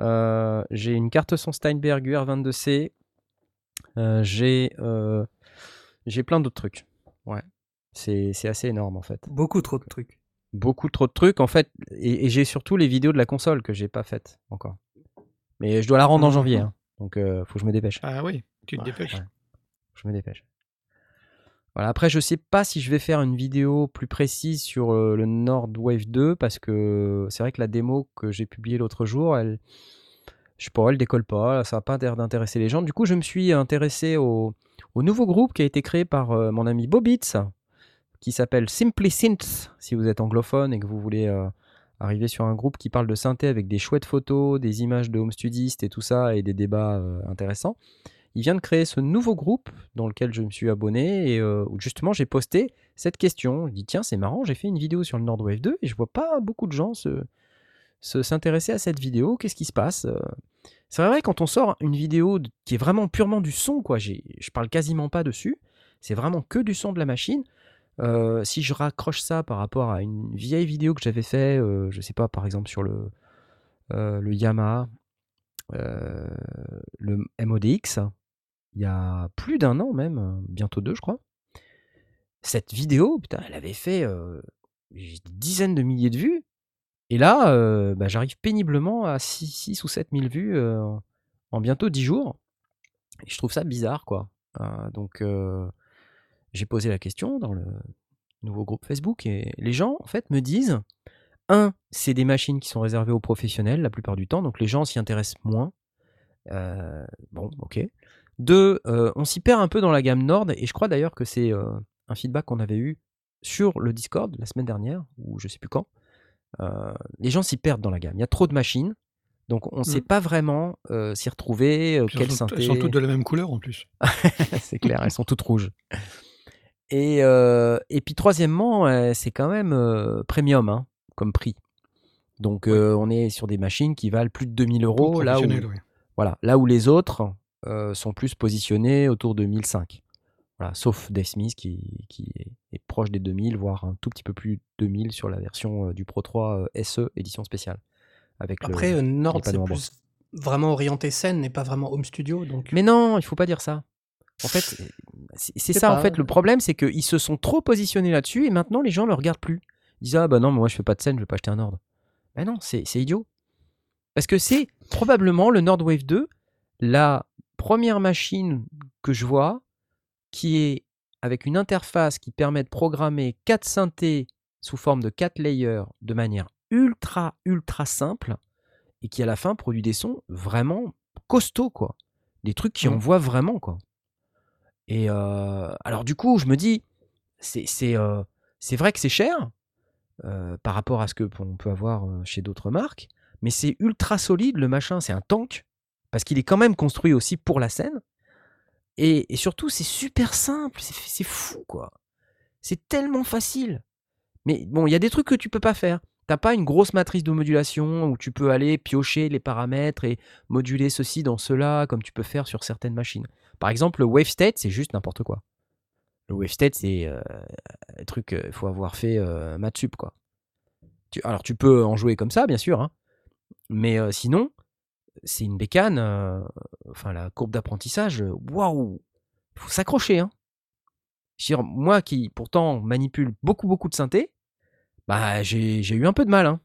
Speaker 1: Euh, j'ai une carte son Steinberg UR22C. Euh, j'ai euh, j'ai plein d'autres trucs. Ouais. C'est c'est assez énorme en fait
Speaker 4: Beaucoup trop de trucs.
Speaker 1: beaucoup trop de trucs en fait et, et j'ai surtout les vidéos de la console que j'ai pas faites encore Mais je dois la rendre en janvier, hein. donc euh, faut que je me dépêche.
Speaker 3: Ah oui, tu te
Speaker 2: Ouais.
Speaker 3: dépêches.
Speaker 1: Ouais. Je me dépêche. Voilà. Après, je sais pas si je vais faire une vidéo plus précise sur euh, le Nord Wave 2 parce que c'est vrai que la démo que j'ai publiée l'autre jour, elle, je sais pas, elle décolle pas. Ça n'a pas l'air d'intéresser les gens. Du coup, je me suis intéressé au, au nouveau groupe qui a été créé par euh, mon ami Bobitz, qui s'appelle Simply Synths. Si vous êtes anglophone et que vous voulez euh, arriver sur un groupe qui parle de synthé avec des chouettes photos, des images de home studistes et tout ça et des débats euh, intéressants. Il vient de créer ce nouveau groupe dans lequel je me suis abonné et où justement j'ai posté cette question. Je dis tiens c'est marrant, j'ai fait une vidéo sur le Nordwave 2 et je vois pas beaucoup de gens se se- s'intéresser à cette vidéo. Qu'est-ce qui se passe C'est vrai quand on sort une vidéo qui est vraiment purement du son quoi. Je parle quasiment pas dessus. C'est vraiment que du son de la machine. Euh, si je raccroche ça par rapport à une vieille vidéo que j'avais fait, euh, je sais pas par exemple sur le euh, le Yamaha, euh, le MODX, il y a plus d'un an même, bientôt deux, je crois. Cette vidéo, putain, elle avait fait des dizaines de milliers de vues. Et là, euh, bah, j'arrive péniblement à 6, ou 7 000 vues euh, en bientôt 10 jours. Et je trouve ça bizarre, quoi. Euh, donc, j'ai posé la question dans le nouveau groupe Facebook et les gens, en fait, me disent un, c'est des machines qui sont réservées aux professionnels la plupart du temps, donc les gens s'y intéressent moins. Bon, ok. Deux, on s'y perd un peu dans la gamme Nord, et je crois d'ailleurs que c'est un feedback qu'on avait eu sur le Discord la semaine dernière, ou je sais plus quand. Les gens s'y perdent dans la gamme. Il y a trop de machines, donc on ne sait
Speaker 3: Mm.
Speaker 1: pas vraiment s'y retrouver,
Speaker 3: Elles
Speaker 1: quelle
Speaker 3: sont,
Speaker 1: synthé.
Speaker 3: elles sont toutes de la même couleur en plus.
Speaker 1: c'est clair, elles sont toutes rouges. Et, euh, et puis troisièmement, euh, c'est quand même euh, premium hein, comme prix. Donc on est sur des machines qui valent plus de 2000
Speaker 3: Pour
Speaker 1: euros, là où,
Speaker 3: oui.
Speaker 1: voilà, là où les autres sont plus positionnés autour de 1005. Voilà, sauf Dave Smith qui, qui est, est proche des 2000, voire un tout petit peu plus de 2000 sur la version euh, du Pro 3 euh, SE édition spéciale. Avec
Speaker 2: Après, euh, Nord, c'est plus vraiment orienté scène et pas vraiment home studio. Donc...
Speaker 1: Mais non, il faut pas dire ça. En fait, c'est ça. En fait, le problème, c'est qu'ils se sont trop positionnés là-dessus et maintenant les gens ne le regardent plus. Ils disent ah bah non, moi je fais pas de scène, je vais pas acheter un Nord. Mais non, c'est c'est idiot. Parce que c'est probablement le Nord Wave 2, la première machine que je vois qui est avec une interface qui permet de programmer 4 synthés sous forme de 4 layers de manière ultra ultra simple et qui à la fin produit des sons vraiment costauds quoi. Des trucs qui envoient vraiment quoi. Et euh, alors du coup, je me dis, c'est c'est euh, c'est vrai que c'est cher euh, par rapport à ce que on peut avoir chez d'autres marques, mais c'est ultra solide le machin, c'est un tank parce qu'il est quand même construit aussi pour la scène. Et, surtout, c'est super simple, c'est fou quoi. C'est tellement facile. Mais bon, il y a des trucs que tu peux pas faire. T'as pas une grosse matrice de modulation où tu peux aller piocher les paramètres et moduler ceci dans cela comme tu peux faire sur certaines machines. Par exemple, le wave state, c'est juste n'importe quoi. Le wave state, c'est euh, un truc, il faut avoir fait euh, quoi. Alors tu peux en jouer comme ça, bien sûr, hein. mais euh, sinon, c'est une bécane. enfin, la courbe d'apprentissage, waouh, faut s'accrocher. Hein. Moi qui pourtant manipule beaucoup beaucoup de synthé, bah j'ai eu un peu de mal. Hein.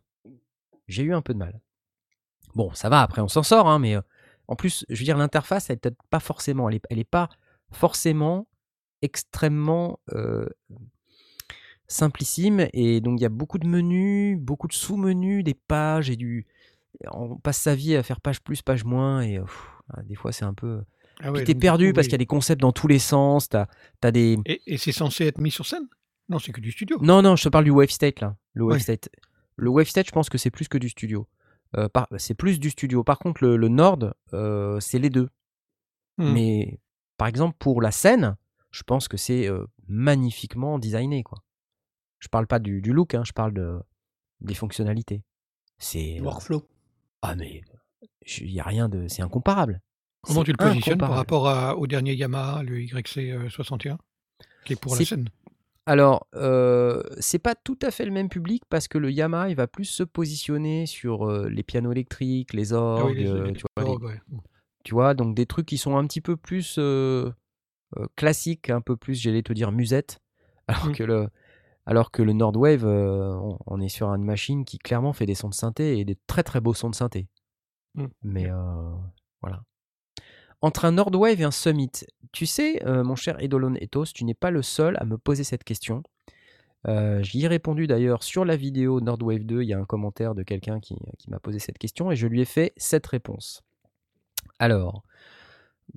Speaker 1: J'ai eu un peu de mal. Bon, ça va, après on s'en sort, hein, mais en plus, je veux dire, l'interface, elle peut-être pas forcément, elle est, pas forcément extrêmement simplissime, et donc il y a beaucoup de menus, beaucoup de sous-menus, des pages, et du... On passe sa vie à faire page plus, page moins, et pff, ah, des fois c'est un peu...
Speaker 3: Ah
Speaker 1: Puis t'es perdu
Speaker 3: coup,
Speaker 1: parce
Speaker 3: oui.
Speaker 1: qu'il y a des concepts dans tous les sens, t'as as des...
Speaker 3: Et, et c'est censé être mis sur scène? Non, c'est que du studio.
Speaker 1: Non, non, je te parle du Wave State là. Le Wave
Speaker 3: Ouais.
Speaker 1: State. Le Wave State, je pense que c'est plus que du studio. Euh, par- c'est plus du studio. Par contre, le, le Nord, euh, c'est les deux.
Speaker 3: Hmm.
Speaker 1: Mais par exemple, pour la scène, je pense que c'est euh, magnifiquement designé. Quoi. Je parle pas du, du look, hein, je parle de, des fonctionnalités. C'est.
Speaker 2: Workflow.
Speaker 1: Ah, mais il n'y a rien de. C'est incomparable.
Speaker 3: Comment tu le positionnes par rapport à- au dernier Yamaha, le YC61, qui est pour la scène?
Speaker 1: Alors, euh, c'est pas tout à fait le même public parce que le Yamaha, il va plus se positionner sur euh, les pianos électriques, les
Speaker 3: Ah
Speaker 1: orgues,
Speaker 3: oui, les-
Speaker 1: euh,
Speaker 3: les-
Speaker 1: tu, vois, les-
Speaker 3: orgues, ouais.
Speaker 1: tu vois, donc des trucs qui sont un petit peu plus euh, euh, classiques, un peu plus, j'allais te dire, musette, alors
Speaker 3: Mm.
Speaker 1: que le alors que le Nordwave, euh, on, on est sur une machine qui clairement fait des sons de synthé et des très très beaux sons de synthé.
Speaker 3: Mm.
Speaker 1: Mais euh, voilà. Entre un Nordwave et un Summit, tu sais, euh, mon cher Edolon Ethos, tu n'es pas le seul à me poser cette question. J'y ai répondu d'ailleurs sur la vidéo Nordwave 2. Il y a un commentaire de quelqu'un qui, qui m'a posé cette question et je lui ai fait cette réponse. Alors,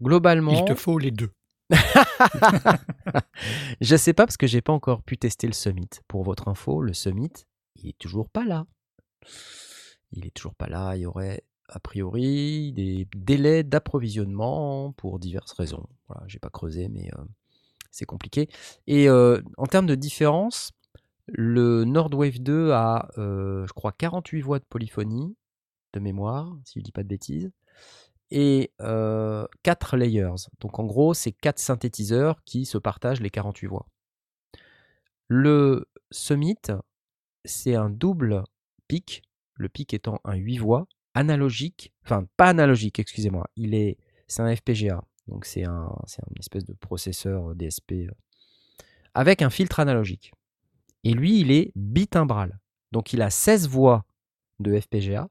Speaker 1: globalement.
Speaker 3: Il te faut les deux.
Speaker 1: je sais pas parce que j'ai pas encore pu tester le Summit. Pour votre info, le Summit, il est toujours pas là. Il est toujours pas là. Il y aurait a priori des délais d'approvisionnement pour diverses raisons. Voilà, j'ai pas creusé, mais euh, c'est compliqué. Et euh, en termes de différence, le Nordwave 2 a, euh, je crois, 48 voix de polyphonie de mémoire, si je dis pas de bêtises, et 4 layers. Donc en gros, c'est 4 synthétiseurs qui se partagent les 48 voix. Le Summit, c'est un double pic, le pic étant un 8 voix, analogique, enfin pas analogique, excusez-moi, il est, c'est un FPGA, donc c'est un, c'est une espèce de processeur DSP avec un filtre analogique. Et lui, il est bitimbral, donc il a 16 voix de FPGA.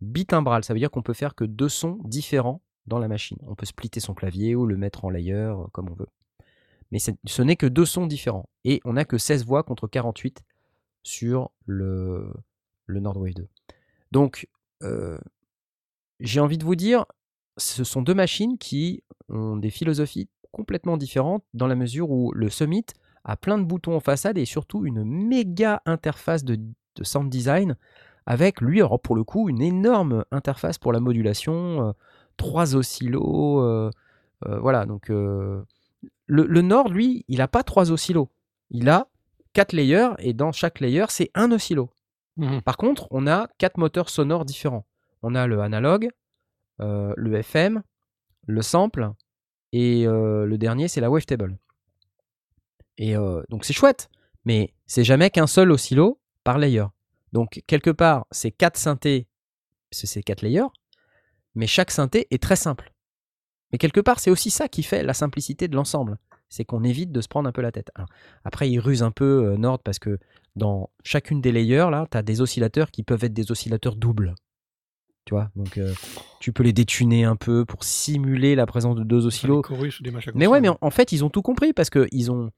Speaker 1: Bitimbral, ça veut dire qu'on peut faire que deux sons différents dans la machine. On peut splitter son clavier ou le mettre en layer euh, comme on veut. Mais ce n'est que deux sons différents. Et on n'a que 16 voix contre 48 sur le, le Nordwave 2. Donc euh, j'ai envie de vous dire, ce sont deux machines qui ont des philosophies complètement différentes dans la mesure où le Summit a plein de boutons en façade et surtout une méga interface de, de sound design avec lui, alors pour le coup, une énorme interface pour la modulation, euh, trois oscillos, euh, euh, voilà. Donc le, le, Nord, lui, il n'a pas trois oscillos, il a quatre layers et dans chaque layer, c'est un oscillo.
Speaker 3: Mhm.
Speaker 1: Par contre, on a quatre moteurs sonores différents. On a le analogue, le FM, le sample, et le dernier, c'est la wavetable. Et donc c'est chouette, mais c'est jamais qu'un seul oscillo par layer. Donc quelque part, c'est quatre synthés, c'est quatre layers, mais chaque synthé est très simple. Mais quelque part, c'est aussi ça qui fait la simplicité de l'ensemble. C'est qu'on évite de se prendre un peu la tête. Alors, après, il ruse un peu Nord parce que dans chacune des layers, là, tu as des oscillateurs qui peuvent être des oscillateurs doubles. Tu vois, donc euh, tu peux les détuner un peu pour simuler la présence de deux oscillos. Mais ouais, mais en, en, fait, ils ont tout compris parce que ils ont.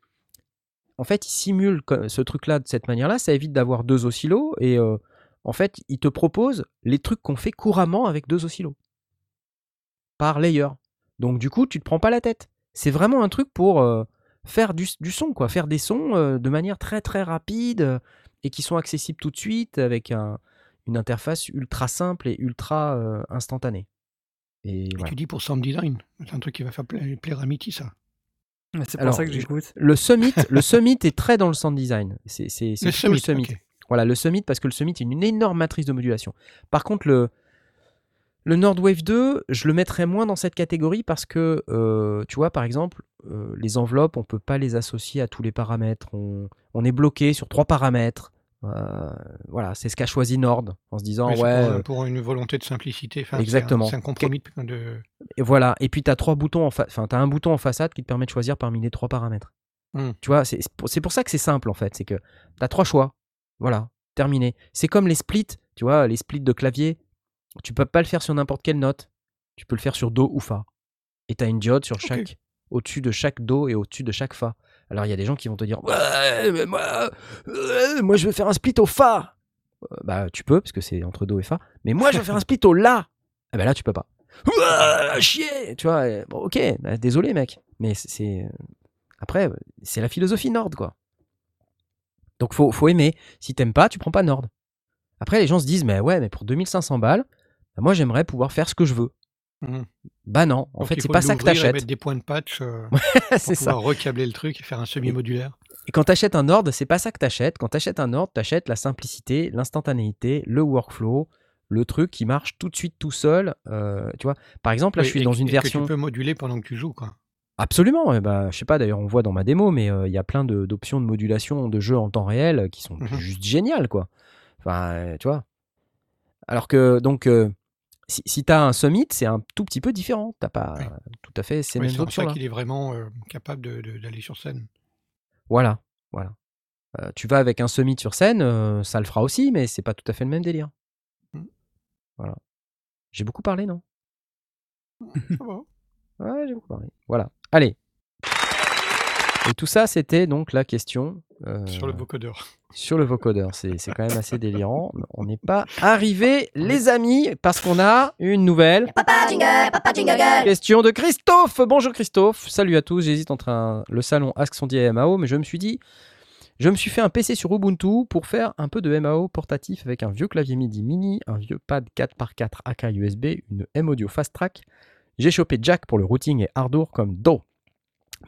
Speaker 1: En fait, ils simulent ce truc-là de cette manière-là. Ça évite d'avoir deux oscillos et euh, en fait, ils te proposent les trucs qu'on fait couramment avec deux oscillos par layer. Donc du coup, tu te prends pas la tête. C'est vraiment un truc pour euh, faire du, du, son, quoi, faire des sons euh, de manière très très rapide et qui sont accessibles tout de suite avec un, une interface ultra simple et ultra instantanée. Et,
Speaker 3: et
Speaker 1: voilà.
Speaker 3: tu dis pour sound design, c'est un truc qui va faire pla plaire à Mitty, ça.
Speaker 4: C'est pour ça que j'écoute.
Speaker 1: Le Summit, le Summit est très dans le sound design. C'est
Speaker 3: le Summit.
Speaker 1: Le summit.
Speaker 3: Okay.
Speaker 1: Voilà, le Summit parce que le Summit est une énorme matrice de modulation. Par contre, le, le Nordwave 2, je le mettrais moins dans cette catégorie parce que, euh, tu vois, par exemple, euh, les enveloppes, on ne peut pas les associer à tous les paramètres. On, on est bloqué sur trois paramètres. Euh, voilà, c'est ce qu'a choisi Nord en se disant
Speaker 3: Oui,
Speaker 1: ouais.
Speaker 3: Pour, pour, une volonté de simplicité. Enfin,
Speaker 1: exactement.
Speaker 3: C'est un, un, compromis de.
Speaker 1: Et voilà. Et puis tu as trois boutons en fa... enfin, as un bouton en façade qui te permet de choisir parmi les trois paramètres.
Speaker 3: Mm.
Speaker 1: Tu vois, c'est pour, pour ça que c'est simple en fait. C'est que tu as trois choix. Voilà, terminé. C'est comme les splits. Tu vois, les splits de clavier. Tu peux pas le faire sur n'importe quelle note. Tu peux le faire sur Do ou Fa. Et tu as une diode sur chaque, au-dessus de chaque Do et au-dessus de chaque Fa. Alors il y a des gens qui vont te dire Ouais, mais moi, euh, moi je veux faire un split au Fa. Euh, bah tu peux, parce que c'est entre Do et Fa. Mais moi je veux faire un split au La. Ah bah là tu peux pas. Ouah, chier Tu vois, ok, bah, désolé mec. Mais c'est. euh, Après, c'est la philosophie Nord, quoi. Donc faut, faut aimer. Si t'aimes pas, tu prends pas Nord. Après, les gens se disent Mais ouais, mais pour 2500 balles, bah, moi j'aimerais pouvoir faire ce que je veux.
Speaker 3: Mmh.
Speaker 1: Bah non, en
Speaker 3: Donc,
Speaker 1: fait, c'est pas ça que t'achètes.
Speaker 3: mettre des points de patch euh,
Speaker 1: c'est
Speaker 3: ça. recabler le truc et faire un semi-modulaire.
Speaker 1: Et quand t'achètes un Nord, c'est pas ça que t'achètes. Quand t'achètes un Nord, t'achètes la simplicité, l'instantanéité, le workflow, le truc qui marche tout de suite tout seul. Euh, tu vois, par exemple, là,
Speaker 3: oui,
Speaker 1: je suis
Speaker 3: et,
Speaker 1: dans une
Speaker 3: et
Speaker 1: version.
Speaker 3: Que tu peux moduler pendant que tu joues, quoi.
Speaker 1: Absolument. Et bah, je sais pas. D'ailleurs, on voit dans ma démo, mais il euh, y a plein d'options de, de, modulation de jeu en temps réel qui sont
Speaker 3: Mmh
Speaker 1: juste géniales, quoi. Enfin, euh, tu vois. Alors que donc euh, si, si tu as un summit, c'est un tout petit peu différent. Tu pas
Speaker 3: oui.
Speaker 1: tout à fait ces
Speaker 3: oui,
Speaker 1: mêmes options.
Speaker 3: C'est pour ça qu'il est vraiment euh, capable d'aller sur scène.
Speaker 1: Voilà, voilà. Euh, tu vas avec un summit sur scène, euh, ça le fera aussi, mais c'est pas tout à fait le même délire.
Speaker 3: Mmh.
Speaker 1: Voilà. J'ai beaucoup parlé, non?
Speaker 3: Ça va.
Speaker 1: Ouais, j'ai beaucoup parlé. Voilà. Allez. Et tout ça, c'était donc la question euh,
Speaker 3: Sur le vocodeur.
Speaker 1: sur le vocodeur. C'est c'est quand même assez délirant. On n'est pas arrivé, les amis, parce qu'on a une nouvelle
Speaker 5: Papa jingle, papa jingle girl.
Speaker 1: question de Christophe. Bonjour Christophe. Salut à tous. J'hésite entre un- le salon Ask Sandy et MAO, mais je me suis dit, je me suis fait un PC sur Ubuntu pour faire un peu de MAO portatif avec un vieux clavier MIDI mini, un vieux pad 4x4 AK USB, une M Audio Fast Track. J'ai chopé Jack pour le routing et Ardour comme Do.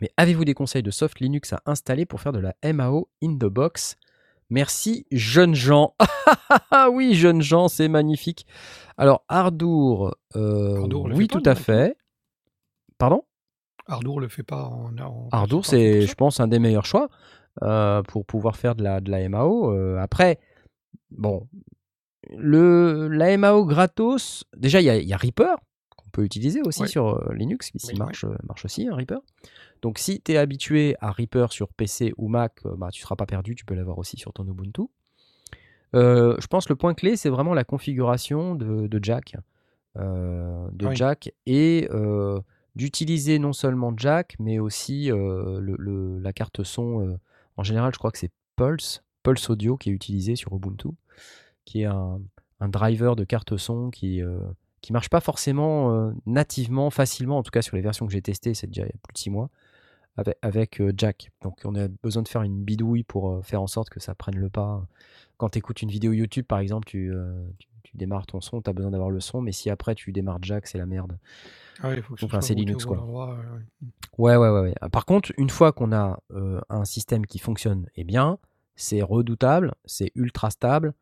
Speaker 1: Mais avez-vous des conseils de soft Linux à installer pour faire de la MAO in the box? Merci, jeunes gens. Ah oui, jeunes gens, c'est magnifique. Alors, Ardour, euh,
Speaker 3: Ardour
Speaker 1: oui,
Speaker 3: pas,
Speaker 1: tout à fait. Pardon?
Speaker 3: Ardour le fait pas en. en
Speaker 1: Ardour, c'est, je pense, un des meilleurs choix euh, pour pouvoir faire de la, de la MAO. Euh, après, bon, le, la MAO gratos, déjà, il y y a Reaper peut utiliser aussi
Speaker 3: Ouais.
Speaker 1: sur euh, Linux, qui
Speaker 3: Oui,
Speaker 1: marche, euh, marche aussi, un Reaper. Donc, si tu es habitué à Reaper sur PC ou Mac, euh, bah, tu ne seras pas perdu, tu peux l'avoir aussi sur ton Ubuntu. Euh, je pense que le point clé, c'est vraiment la configuration de, de Jack. euh, de
Speaker 3: Ah oui.
Speaker 1: Jack et euh, d'utiliser non seulement Jack, mais aussi le- le- la carte son. en général, je crois que c'est Pulse, Pulse Audio qui est utilisé sur Ubuntu, qui est un, un driver de carte son qui qui marche pas forcément euh, nativement, facilement, en tout cas sur les versions que j'ai testées, c'est déjà il y a plus de 6 mois, avec, avec, euh, Jack. Donc on a besoin de faire une bidouille pour euh, faire en sorte que ça prenne le pas. Quand tu écoutes une vidéo YouTube, par exemple, tu, tu, tu démarres ton son, tu as besoin d'avoir le son, mais si après tu démarres Jack, c'est la merde.
Speaker 3: Ah il faut que
Speaker 1: Enfin, c'est Linux, quoi.
Speaker 3: endroit, ouais.
Speaker 1: Ouais, ouais, ouais, Par contre, une fois qu'on a un système qui fonctionne et bien, c'est redoutable, c'est ultra stable.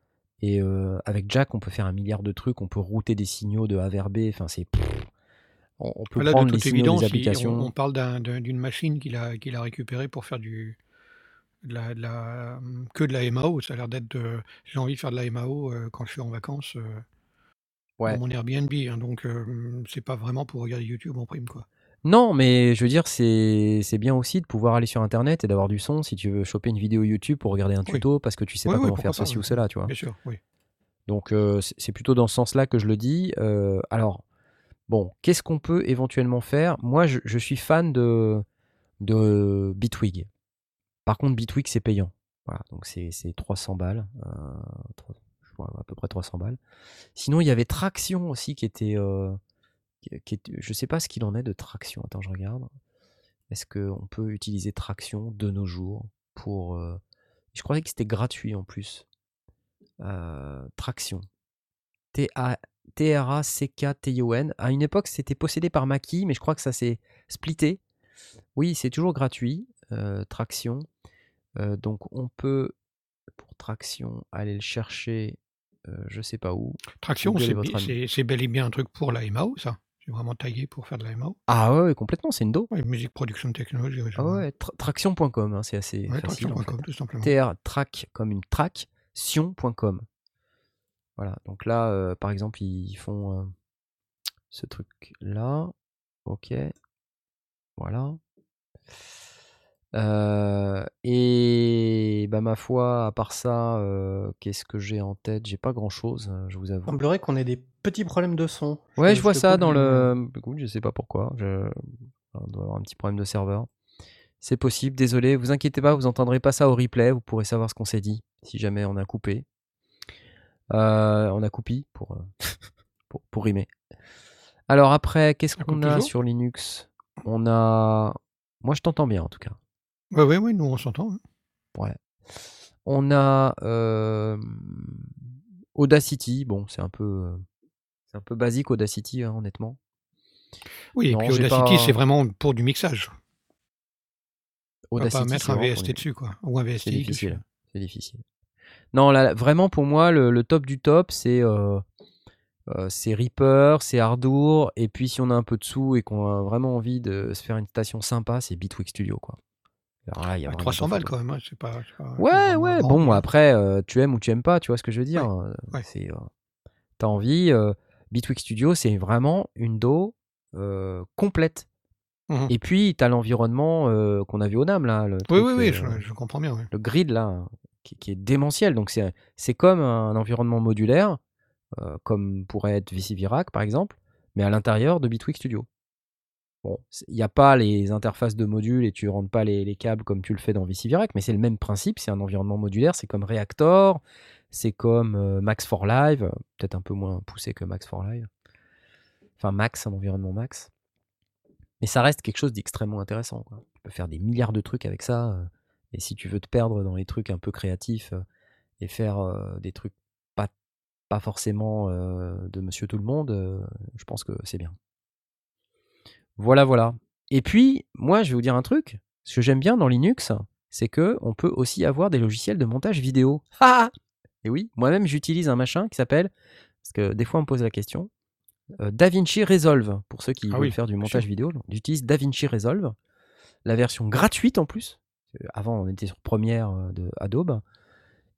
Speaker 1: Et euh, avec Jack, on peut faire un milliard de trucs. On peut router des signaux de A vers B. Enfin, c'est. On, on peut
Speaker 3: Là, de
Speaker 1: prendre les signaux
Speaker 3: évidence,
Speaker 1: des applications.
Speaker 3: on, on parle d'un- d'un- d'une machine qu'il a, qu'il a récupérée pour faire du, de la, de la- que de la MAO. Ça a l'air d'être de. J'ai envie de faire de la MAO euh, quand je suis en vacances euh,
Speaker 1: Ouais.
Speaker 3: dans mon Airbnb. hein, donc, euh, c'est pas vraiment pour regarder YouTube en prime. quoi.
Speaker 1: Non, mais je veux dire, c'est c'est bien aussi de pouvoir aller sur Internet et d'avoir du son si tu veux choper une vidéo YouTube pour regarder un tuto parce que tu sais
Speaker 3: Oui,
Speaker 1: pas
Speaker 3: oui,
Speaker 1: comment
Speaker 3: pourquoi
Speaker 1: faire ceci ou cela, tu vois.
Speaker 3: Bien sûr, oui.
Speaker 1: Donc euh, c'est c'est plutôt dans ce sens-là que je le dis. Euh, alors, bon, qu'est-ce qu'on peut éventuellement faire? Moi, je, je suis fan de, de Bitwig. Par contre, Bitwig, c'est payant. Voilà, donc c'est c'est 300 balles. euh, trois- je vois, à peu près 300 balles. Sinon, il y avait Traction aussi qui était... euh, qui, qui était- je sais pas ce qu'il en est de Traction. Attends, je regarde. Est-ce qu'on peut utiliser Traction de nos jours pour... euh, Je croyais que c'était gratuit en plus. Euh, Traction. T-R-A-C-K-T-I-O-N. À une époque, c'était possédé par Maki, mais je crois que ça s'est splitté. Oui, c'est toujours gratuit, euh, Traction. Euh, donc, on peut, pour Traction, aller le chercher, euh, je sais pas où.
Speaker 3: Traction,
Speaker 1: est
Speaker 3: c'est bel et bien un truc pour la MAO, ça? C'est vraiment taillé pour faire de la MAO.
Speaker 1: Ah ouais, complètement, c'est une do.
Speaker 3: Ouais, musique, production, technologie.
Speaker 1: Ah ouais, tra- traction.com, hein, c'est assez
Speaker 3: Ouais,
Speaker 1: facile. en
Speaker 3: traction.com,
Speaker 1: fait.
Speaker 3: tout simplement.
Speaker 1: TR track comme une track, sion.com. Voilà, donc là, euh, par exemple, ils font euh, ce truc-là. Ok. Voilà. Euh, et bah, ma foi, à part ça, euh, qu'est-ce que j'ai en tête? J'ai pas grand-chose, euh, je vous
Speaker 2: Il
Speaker 1: avoue.
Speaker 2: semblerait qu'on ait des petits problèmes de son.
Speaker 1: Ouais, je vois ça dans le. Écoute, je sais pas pourquoi. Je... On doit avoir un petit problème de serveur. C'est possible, désolé. Vous inquiétez pas, vous entendrez pas ça au replay. Vous pourrez savoir ce qu'on s'est dit si jamais on a coupé. Euh, on a coupé pour, pour, pour rimer. Alors après, qu'est-ce qu'on a sur Linux? On a. Moi, je t'entends bien en tout cas.
Speaker 3: Ouais, ouais, ouais, nous on s'entend. hein.
Speaker 1: Ouais. On a euh, Audacity. Bon, c'est un peu, euh, c'est un peu basique Audacity, hein, honnêtement.
Speaker 3: Oui,
Speaker 1: Non,
Speaker 3: et puis
Speaker 1: j'ai
Speaker 3: Audacity,
Speaker 1: pas-
Speaker 3: c'est vraiment pour du mixage. On va pas mettre
Speaker 1: c'est
Speaker 3: un
Speaker 1: vraiment
Speaker 3: VST dessus, quoi. Ou un VST.
Speaker 1: C'est difficile. C'est difficile. Non, là, vraiment, pour moi, le, le top du top, c'est euh, euh, c'est Reaper, c'est Ardour, et puis si on a un peu de sous et qu'on a vraiment envie de se faire une station sympa, c'est Bitwig Studio, quoi. Alors là, il y a
Speaker 3: À
Speaker 1: vraiment
Speaker 3: 300
Speaker 1: pas
Speaker 3: balles quand même, hein, pas. pas-
Speaker 1: Ouais, ouais. Bon, après, euh, tu aimes ou tu aimes pas, tu vois ce que je veux dire.
Speaker 3: ouais.
Speaker 1: C'est, euh, t'as envie. euh, Bitwig Studio, c'est vraiment une DO euh, complète.
Speaker 3: Mhm.
Speaker 1: Et puis, t'as l'environnement qu'on a vu au NAM, là. Le
Speaker 3: Oui,
Speaker 1: truc,
Speaker 3: oui, oui, je, je comprends bien.
Speaker 1: le grid là, qui, qui est démentiel. Donc c'est comme un environnement modulaire comme pourrait être VCVirac par exemple, mais à l'intérieur de Bitwig Studio. Bon, il n'y a pas les interfaces de modules et tu rentres pas les, les câbles comme tu le fais dans VCVirac, mais c'est le même principe, c'est un environnement modulaire, c'est comme Reactor, c'est comme euh, Max for Live, euh, peut-être un peu moins poussé que Max for Live. Enfin, Max, un environnement Max. Mais ça reste quelque chose d'extrêmement intéressant. Tu peux faire des milliards de trucs avec ça. euh, et si tu veux te perdre dans les trucs un peu créatifs euh, et faire des trucs pas, forcément de monsieur tout le monde, je pense que c'est bien. Voilà, voilà. Et puis, moi, je vais vous dire un truc. Ce que j'aime bien dans Linux, c'est que on peut aussi avoir des logiciels de montage vidéo. Ah Et oui, moi-même, j'utilise un machin qui s'appelle, parce que des fois, on me pose la question, euh, DaVinci Resolve, pour ceux qui
Speaker 3: Ah
Speaker 1: veulent
Speaker 3: oui,
Speaker 1: faire du montage
Speaker 3: sûr.
Speaker 1: vidéo. J'utilise DaVinci Resolve, la version gratuite en plus. Euh, Avant, on était sur Premiere euh, de Adobe.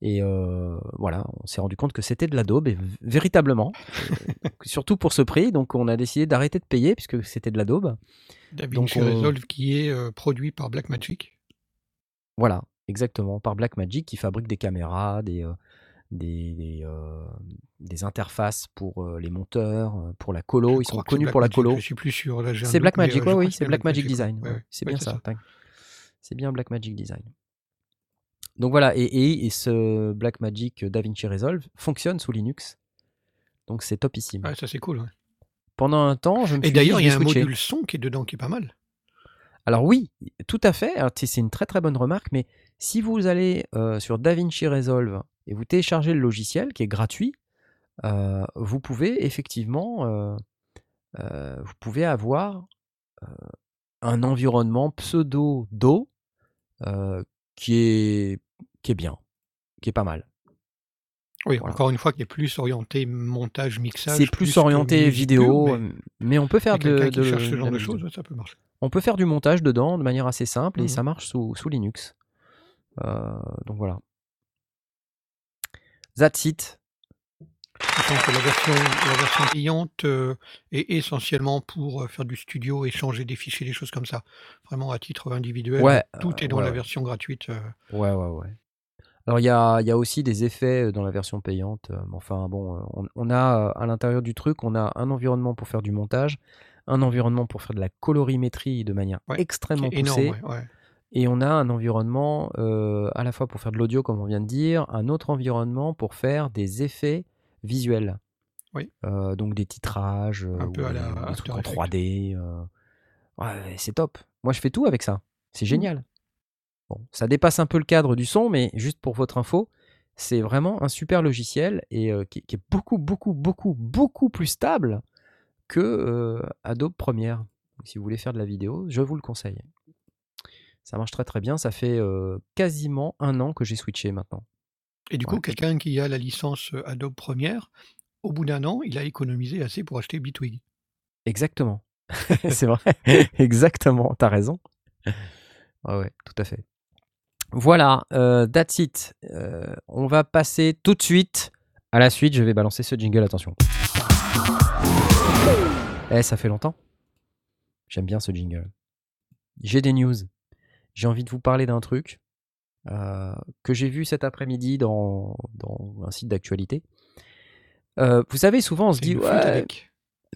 Speaker 1: Et euh, voilà, on s'est rendu compte que c'était de l'Adobe, et v- véritablement. Euh, surtout pour ce prix, donc on a décidé d'arrêter de payer puisque c'était de l'Adobe.
Speaker 3: DaVinci
Speaker 1: on-
Speaker 3: Resolve qui est euh, produit par Blackmagic.
Speaker 1: Voilà, exactement, par Blackmagic qui fabrique des caméras, des, des, des, des interfaces pour les monteurs, pour la colo.
Speaker 3: Je
Speaker 1: Ils sont connus pour la colo.
Speaker 3: Je suis plus sûr.
Speaker 1: C'est Blackmagic, ouais, oui, c'est Blackmagic. Design.
Speaker 3: Ouais.
Speaker 1: C'est bien ça. C'est bien Blackmagic Design. Donc voilà, et, et- et ce Blackmagic DaVinci Resolve fonctionne sous Linux. Donc c'est topissime.
Speaker 3: Ouais, ça c'est cool. ouais.
Speaker 1: Pendant un temps, je me
Speaker 3: Et
Speaker 1: suis
Speaker 3: d'ailleurs,
Speaker 1: dit,
Speaker 3: il y a un module son qui est dedans qui est pas mal.
Speaker 1: Alors oui, tout à fait. C'est une très très bonne remarque, mais si vous allez euh, sur DaVinci Resolve et vous téléchargez le logiciel qui est gratuit, euh, vous pouvez effectivement, euh, vous pouvez avoir un environnement pseudo do qui est qui est bien, qui est pas mal.
Speaker 3: Oui,
Speaker 1: Voilà.
Speaker 3: encore une fois, qui est plus orienté montage, mixage.
Speaker 1: C'est plus orienté vidéo,
Speaker 3: mais,
Speaker 1: mais, on peut faire de,
Speaker 3: quelqu'un qui
Speaker 1: de-
Speaker 3: cherche ce
Speaker 1: de
Speaker 3: genre
Speaker 1: la
Speaker 3: de
Speaker 1: musique.
Speaker 3: choses, ça peut marcher.
Speaker 1: On peut faire du montage dedans de manière assez simple et
Speaker 3: Mhm.
Speaker 1: ça marche sous, sous Linux. Euh, donc voilà. That's it.
Speaker 3: La version, la version payante euh, est essentiellement pour euh, faire du studio, échanger des fichiers, des choses comme ça. Vraiment à titre individuel.
Speaker 1: Ouais,
Speaker 3: tout
Speaker 1: euh,
Speaker 3: est dans
Speaker 1: ouais,
Speaker 3: la version gratuite.
Speaker 1: Ouais, ouais, ouais. Alors il y a, il y a aussi des effets euh, dans la version payante. euh, Enfin bon, euh, on, on a à l'intérieur du truc, on a un environnement pour faire du montage, un environnement pour faire de la colorimétrie de manière
Speaker 3: Ouais,
Speaker 1: extrêmement
Speaker 3: énorme.
Speaker 1: poussée,
Speaker 3: ouais, ouais.
Speaker 1: et on a un environnement euh, à la fois pour faire de l'audio, comme on vient de dire, un autre environnement pour faire des effets visuels.
Speaker 3: Oui.
Speaker 1: Euh, donc des titrages,
Speaker 3: Un peu à
Speaker 1: des,
Speaker 3: la
Speaker 1: trucs en
Speaker 3: Effects.
Speaker 1: 3D. euh. Ouais, c'est top. Moi, je fais tout avec ça. C'est génial. Bon, ça dépasse un peu le cadre du son, mais juste pour votre info, c'est vraiment un super logiciel et euh, qui, qui est beaucoup, beaucoup, beaucoup, beaucoup plus stable que euh, Adobe Premiere. Donc, si vous voulez faire de la vidéo, je vous le conseille. Ça marche très très bien. Ça fait euh, quasiment un an que j'ai switché maintenant.
Speaker 3: Et du coup, quelqu'un qui a la licence Adobe Premiere, au bout d'un an, il a économisé assez pour acheter Bitwig.
Speaker 1: Exactement. c'est vrai. Exactement. T'as raison. Ouais, ouais, tout à fait. Voilà, euh, that's it. Euh, on va passer tout de suite à la suite. Je vais balancer ce jingle, attention. Eh, ça fait longtemps. J'aime bien ce jingle. J'ai des news. J'ai envie de vous parler d'un truc euh, que j'ai vu cet après-midi dans, dans un site d'actualité. Euh, vous savez, souvent on se dit, ouais,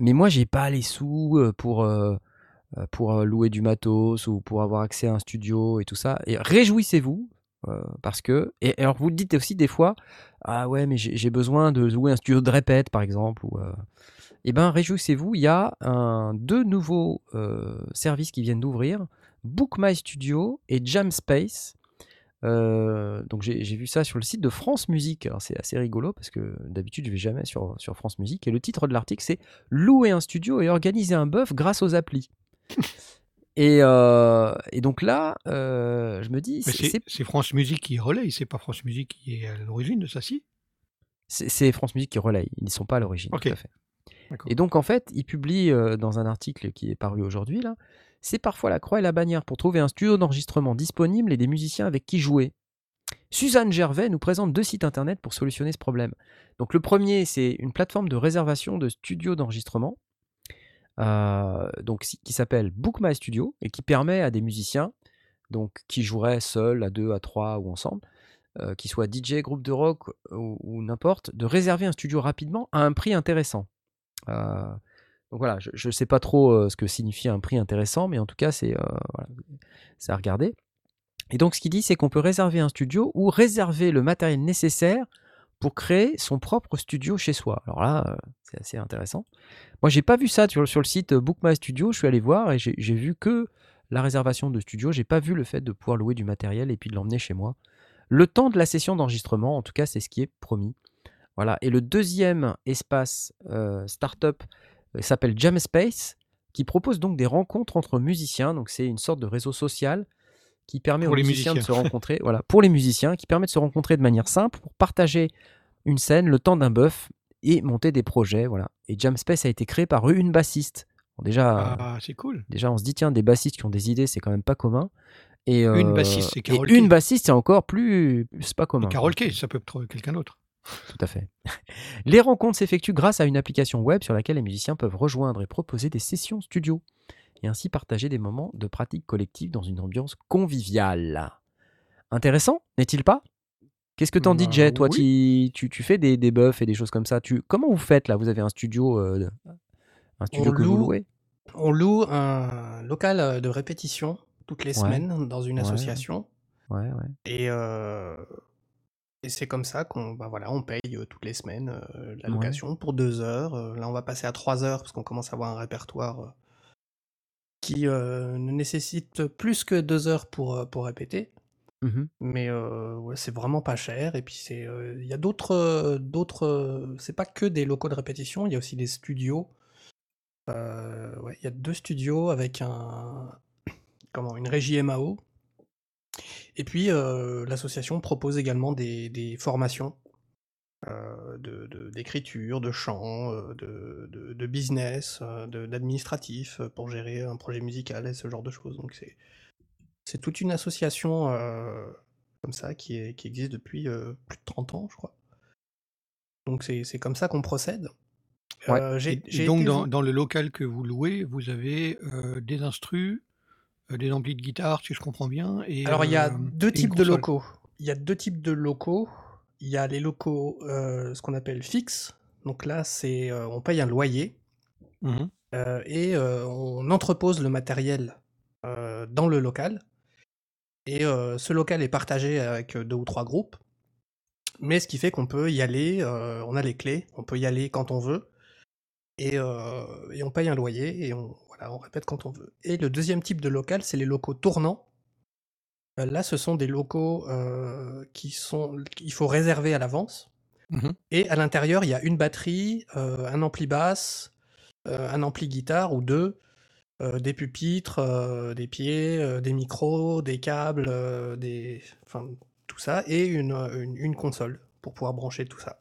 Speaker 1: mais moi j'ai pas les sous pour pour euh, louer du matos ou pour avoir accès à un studio et tout ça et réjouissez-vous euh, parce que et alors vous le dites aussi des fois ah ouais mais j'ai besoin de louer un studio de répète par exemple ou euh, eh ben réjouissez-vous il y a deux nouveaux euh, services qui viennent d'ouvrir Book My Studio et Jam Space euh, donc j'ai vu ça sur le site de France Musique. Alors c'est assez rigolo parce que d'habitude je vais jamais sur, sur France Musique. Et le titre de l'article c'est Louer un studio et organiser un bœuf grâce aux applis. Et, euh, et donc là, euh, je me dis, c'est-
Speaker 3: France Musique qui relaye, c'est pas France Musique qui est à l'origine de ça, si?
Speaker 1: C'est- France Musique qui relaye. Ils ne sont pas à l'origine.
Speaker 3: Ok.
Speaker 1: Tout à fait.
Speaker 3: D'accord.
Speaker 1: Et donc en fait, il publie euh, dans un article qui est paru aujourd'hui là, c'est parfois la croix et la bannière pour trouver un studio d'enregistrement disponible et des musiciens avec qui jouer. Suzanne Gervais nous présente deux sites internet pour solutionner ce problème. Donc le premier, c'est une plateforme de réservation de studios d'enregistrement, euh, donc qui s'appelle Book My Studio et qui permet à des musiciens, donc qui joueraient seuls, à deux, à trois ou ensemble, euh, qui soit DJ, groupe de rock ou, n'importe, de réserver un studio rapidement à un prix intéressant. Euh, donc voilà, je ne sais pas trop euh, ce que signifie un prix intéressant, mais en tout cas, c'est à regarder. Et donc, ce qu'il dit, c'est qu'on peut réserver un studio ou réserver le matériel nécessaire pour créer son propre studio chez soi. Alors là, euh, c'est assez intéressant. Moi, j'ai pas vu ça sur, le site euh, Book My Studio. Je suis allé voir et j'ai vu que la réservation de studio. J'ai pas vu le fait de pouvoir louer du matériel et puis de l'emmener chez moi. Le temps de la session d'enregistrement, en tout cas, c'est ce qui est promis. Voilà. Et le deuxième espace euh, startup s'appelle Jam Space, qui propose donc des rencontres entre musiciens. Donc c'est une sorte de réseau social qui permet
Speaker 3: Pour
Speaker 1: aux
Speaker 3: les
Speaker 1: musiciens, de se rencontrer. voilà, pour les musiciens, qui permet de se rencontrer de manière simple pour partager une scène, le temps d'un bœuf et monter des projets. Voilà. Et Jam Space a été créé par une bassiste. Bon, déjà,
Speaker 3: Ah, c'est cool.
Speaker 1: déjà, on se dit tiens, des bassistes qui ont des idées, c'est quand même pas commun. Et,
Speaker 3: Une
Speaker 1: euh,
Speaker 3: bassiste, c'est Carole
Speaker 1: une bassiste, c'est encore plus, c'est pas commun.
Speaker 3: Carole Kay, ça peut trouver quelqu'un d'autre.
Speaker 1: Tout à fait. Les rencontres s'effectuent grâce à une application web sur laquelle les musiciens peuvent rejoindre et proposer des sessions studio et ainsi partager des moments de pratique collective dans une ambiance conviviale. Intéressant, n'est-il pas? Qu'est-ce que t'en dis,
Speaker 3: Bah,
Speaker 1: Jay? Toi,
Speaker 3: oui.
Speaker 1: tu, tu, tu fais des, des buffs et des choses comme ça? Tu, comment vous faites là? Vous avez un studio, euh, un studio
Speaker 2: On
Speaker 1: que vous
Speaker 2: loue.
Speaker 1: louez?
Speaker 2: On loue un local euh, de répétition toutes les
Speaker 1: Ouais.
Speaker 2: semaines dans une
Speaker 1: Ouais,
Speaker 2: association.
Speaker 1: Ouais.
Speaker 2: Et, euh, et c'est comme ça qu'on bah voilà, on paye euh, toutes les semaines euh, la location pour deux heures. Là, on va passer à trois heures parce qu'on commence à avoir un répertoire qui euh, ne nécessite plus que deux heures pour, euh, pour répéter.
Speaker 1: Mhm.
Speaker 2: Mais euh, ouais, c'est vraiment pas cher. Et puis c'est, euh, il y a d'autres, d'autres. c'est pas que des locaux de répétition. Il y a aussi des studios. Euh, ouais, il y a deux studios avec un, comment, une régie MAO. Et puis l'association propose également des, des formations euh, de, de- d'écriture, de chant, euh, de, de, de business, euh, de- d'administratif euh, pour gérer un projet musical et ce genre de choses. Donc c'est toute une association euh, comme ça qui, est, qui existe depuis euh, plus de 30 ans, je crois. Donc c'est comme ça qu'on procède.
Speaker 1: Ouais.
Speaker 2: Euh,
Speaker 3: donc,
Speaker 2: été
Speaker 3: dans, dans le local que vous louez, vous avez euh, des instrus, euh, des amplis de guitare, si je comprends bien. Et,
Speaker 2: Alors il y a
Speaker 3: euh,
Speaker 2: deux types de locaux. Il y a deux types de locaux. Il y a les locaux, euh, ce qu'on appelle fixes. Donc là, c'est euh, on paye un loyer
Speaker 3: Mhm.
Speaker 2: euh, et on entrepose le matériel dans le local. Et ce local est partagé avec deux ou trois groupes. Mais ce qui fait qu'on peut y aller, euh, on a les clés, on peut y aller quand on veut. Et, euh, et on paye un loyer et on, voilà, on répète quand on veut. Et le deuxième type de local, c'est les locaux tournants. Euh, Là, ce sont des locaux euh, qui sont, qu'il faut réserver à l'avance.
Speaker 3: Mhm.
Speaker 2: Et à l'intérieur, il y a une batterie, euh, un ampli basse, euh, un ampli guitare ou deux, euh, des pupitres, euh, des pieds, euh, des micros, des câbles, euh, des... enfin, tout ça, et une, euh, une, une console pour pouvoir brancher tout ça.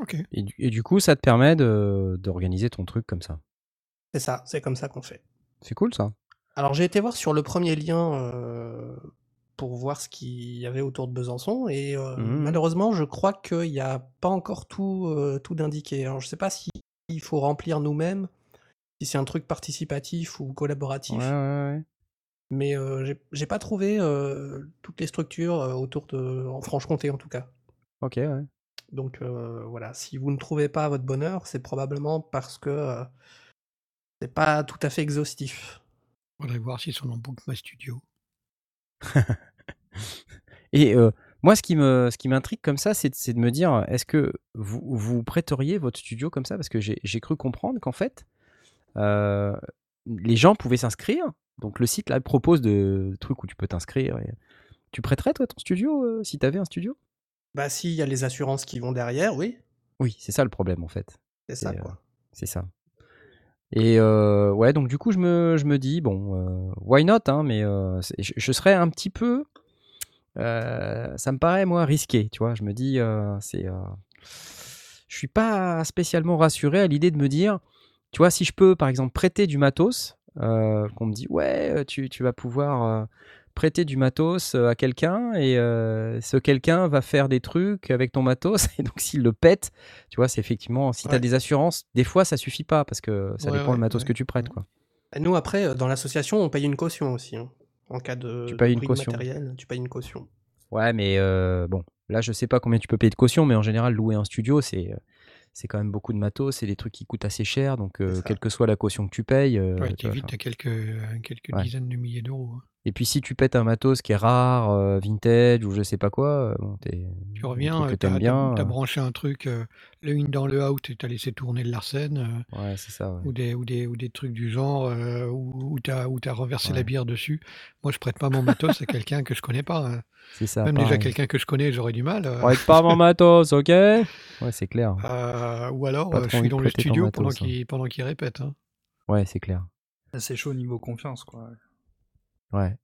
Speaker 3: Ok.
Speaker 1: Et, du- et du coup, ça te permet de- d'organiser ton truc comme ça?
Speaker 2: C'est ça, c'est comme ça qu'on fait.
Speaker 1: C'est cool ça.
Speaker 2: Alors j'ai été voir sur le premier lien euh, pour voir ce qu'il y avait autour de Besançon, et euh,
Speaker 1: Mhm.
Speaker 2: malheureusement, je crois qu'il n'y a pas encore tout, euh, tout d'indiqué. Alors je sais pas si il faut remplir nous-mêmes, si c'est un truc participatif ou collaboratif.
Speaker 1: Ouais, ouais, ouais.
Speaker 2: Mais j'ai- pas trouvé toutes les structures autour de. en Franche-Comté en tout cas.
Speaker 1: Ok, ouais.
Speaker 2: Donc voilà, si vous ne trouvez pas votre bonheur, c'est probablement parce que c'est pas tout à fait exhaustif.
Speaker 3: Faudrait voir s'ils sont dans Book My Studio.
Speaker 1: Et euh, moi, ce qui me, ce qui m'intrigue comme ça, c'est de- c'est de me dire, est-ce que vous, vous prêteriez votre studio comme ça? Parce que j'ai j'ai cru comprendre qu'en fait, euh, les gens pouvaient s'inscrire. Donc le site là propose de trucs où tu peux t'inscrire. et- Tu prêterais toi ton studio euh, si tu avais un studio?
Speaker 2: Bah s'il y a les assurances qui vont derrière, oui,
Speaker 1: Oui, c'est ça le problème en fait.
Speaker 2: c'est ça
Speaker 1: Et, euh,
Speaker 2: quoi.
Speaker 1: C'est ça. Et euh, ouais, donc du coup, je me, je me dis, bon, euh, why not, hein, mais euh, je, je serais un petit peu. ça me paraît, moi, risqué, tu vois. Je me dis, c'est. je suis pas spécialement rassuré à l'idée de me dire, tu vois, si je peux, par exemple, prêter du matos, qu'on me dit, ouais, tu, tu vas pouvoir prêter du matos euh, à quelqu'un et euh, ce quelqu'un va faire des trucs avec ton matos, et donc s'il le pète, tu vois, c'est effectivement, si tu as
Speaker 2: Ouais.
Speaker 1: des assurances, des fois ça suffit pas parce que ça
Speaker 3: Ouais,
Speaker 1: dépend
Speaker 3: ouais,
Speaker 1: le matos
Speaker 3: ouais,
Speaker 1: que tu prêtes, quoi.
Speaker 2: Et nous après, euh, dans l'association, on paye une caution aussi. hein. En cas de,
Speaker 1: Tu payes une caution.
Speaker 2: matériel, tu payes une caution.
Speaker 1: Ouais, mais euh, bon, là, je sais pas combien tu peux payer de caution, mais en général, louer un studio, c'est c'est quand même beaucoup de matos, c'est des trucs qui coûtent assez cher, donc euh, quelle que soit la caution que tu payes. euh,
Speaker 3: Ouais,
Speaker 1: tu
Speaker 3: vite à quelques, quelques
Speaker 1: Ouais.
Speaker 3: dizaines de milliers d'euros. hein.
Speaker 1: Et puis si tu pètes un matos qui est rare, euh, vintage ou je sais pas quoi, euh, bon,
Speaker 3: Tu reviens,
Speaker 1: bien.
Speaker 3: t'as
Speaker 1: euh,
Speaker 3: branché un truc, euh, le in dans le out, et t'as laissé tourner de l'arsène, euh,
Speaker 1: Ouais, c'est ça. ouais.
Speaker 3: ou, des, ou, des, ou des trucs du genre, euh, où, où t'as où t'as renversé la bière dessus. Moi, je prête pas mon matos à quelqu'un que je connais pas. hein.
Speaker 1: C'est ça.
Speaker 3: Même déjà quelqu'un que je connais, j'aurais du mal. euh,
Speaker 1: Prête pas mon matos, ok? Ouais, c'est clair.
Speaker 3: euh, ou alors, je suis dans le studio pendant
Speaker 1: hein.
Speaker 3: qu'il pendant qu'il répète. hein.
Speaker 1: Ouais, c'est clair.
Speaker 4: C'est chaud au niveau confiance, quoi.
Speaker 1: Ouais.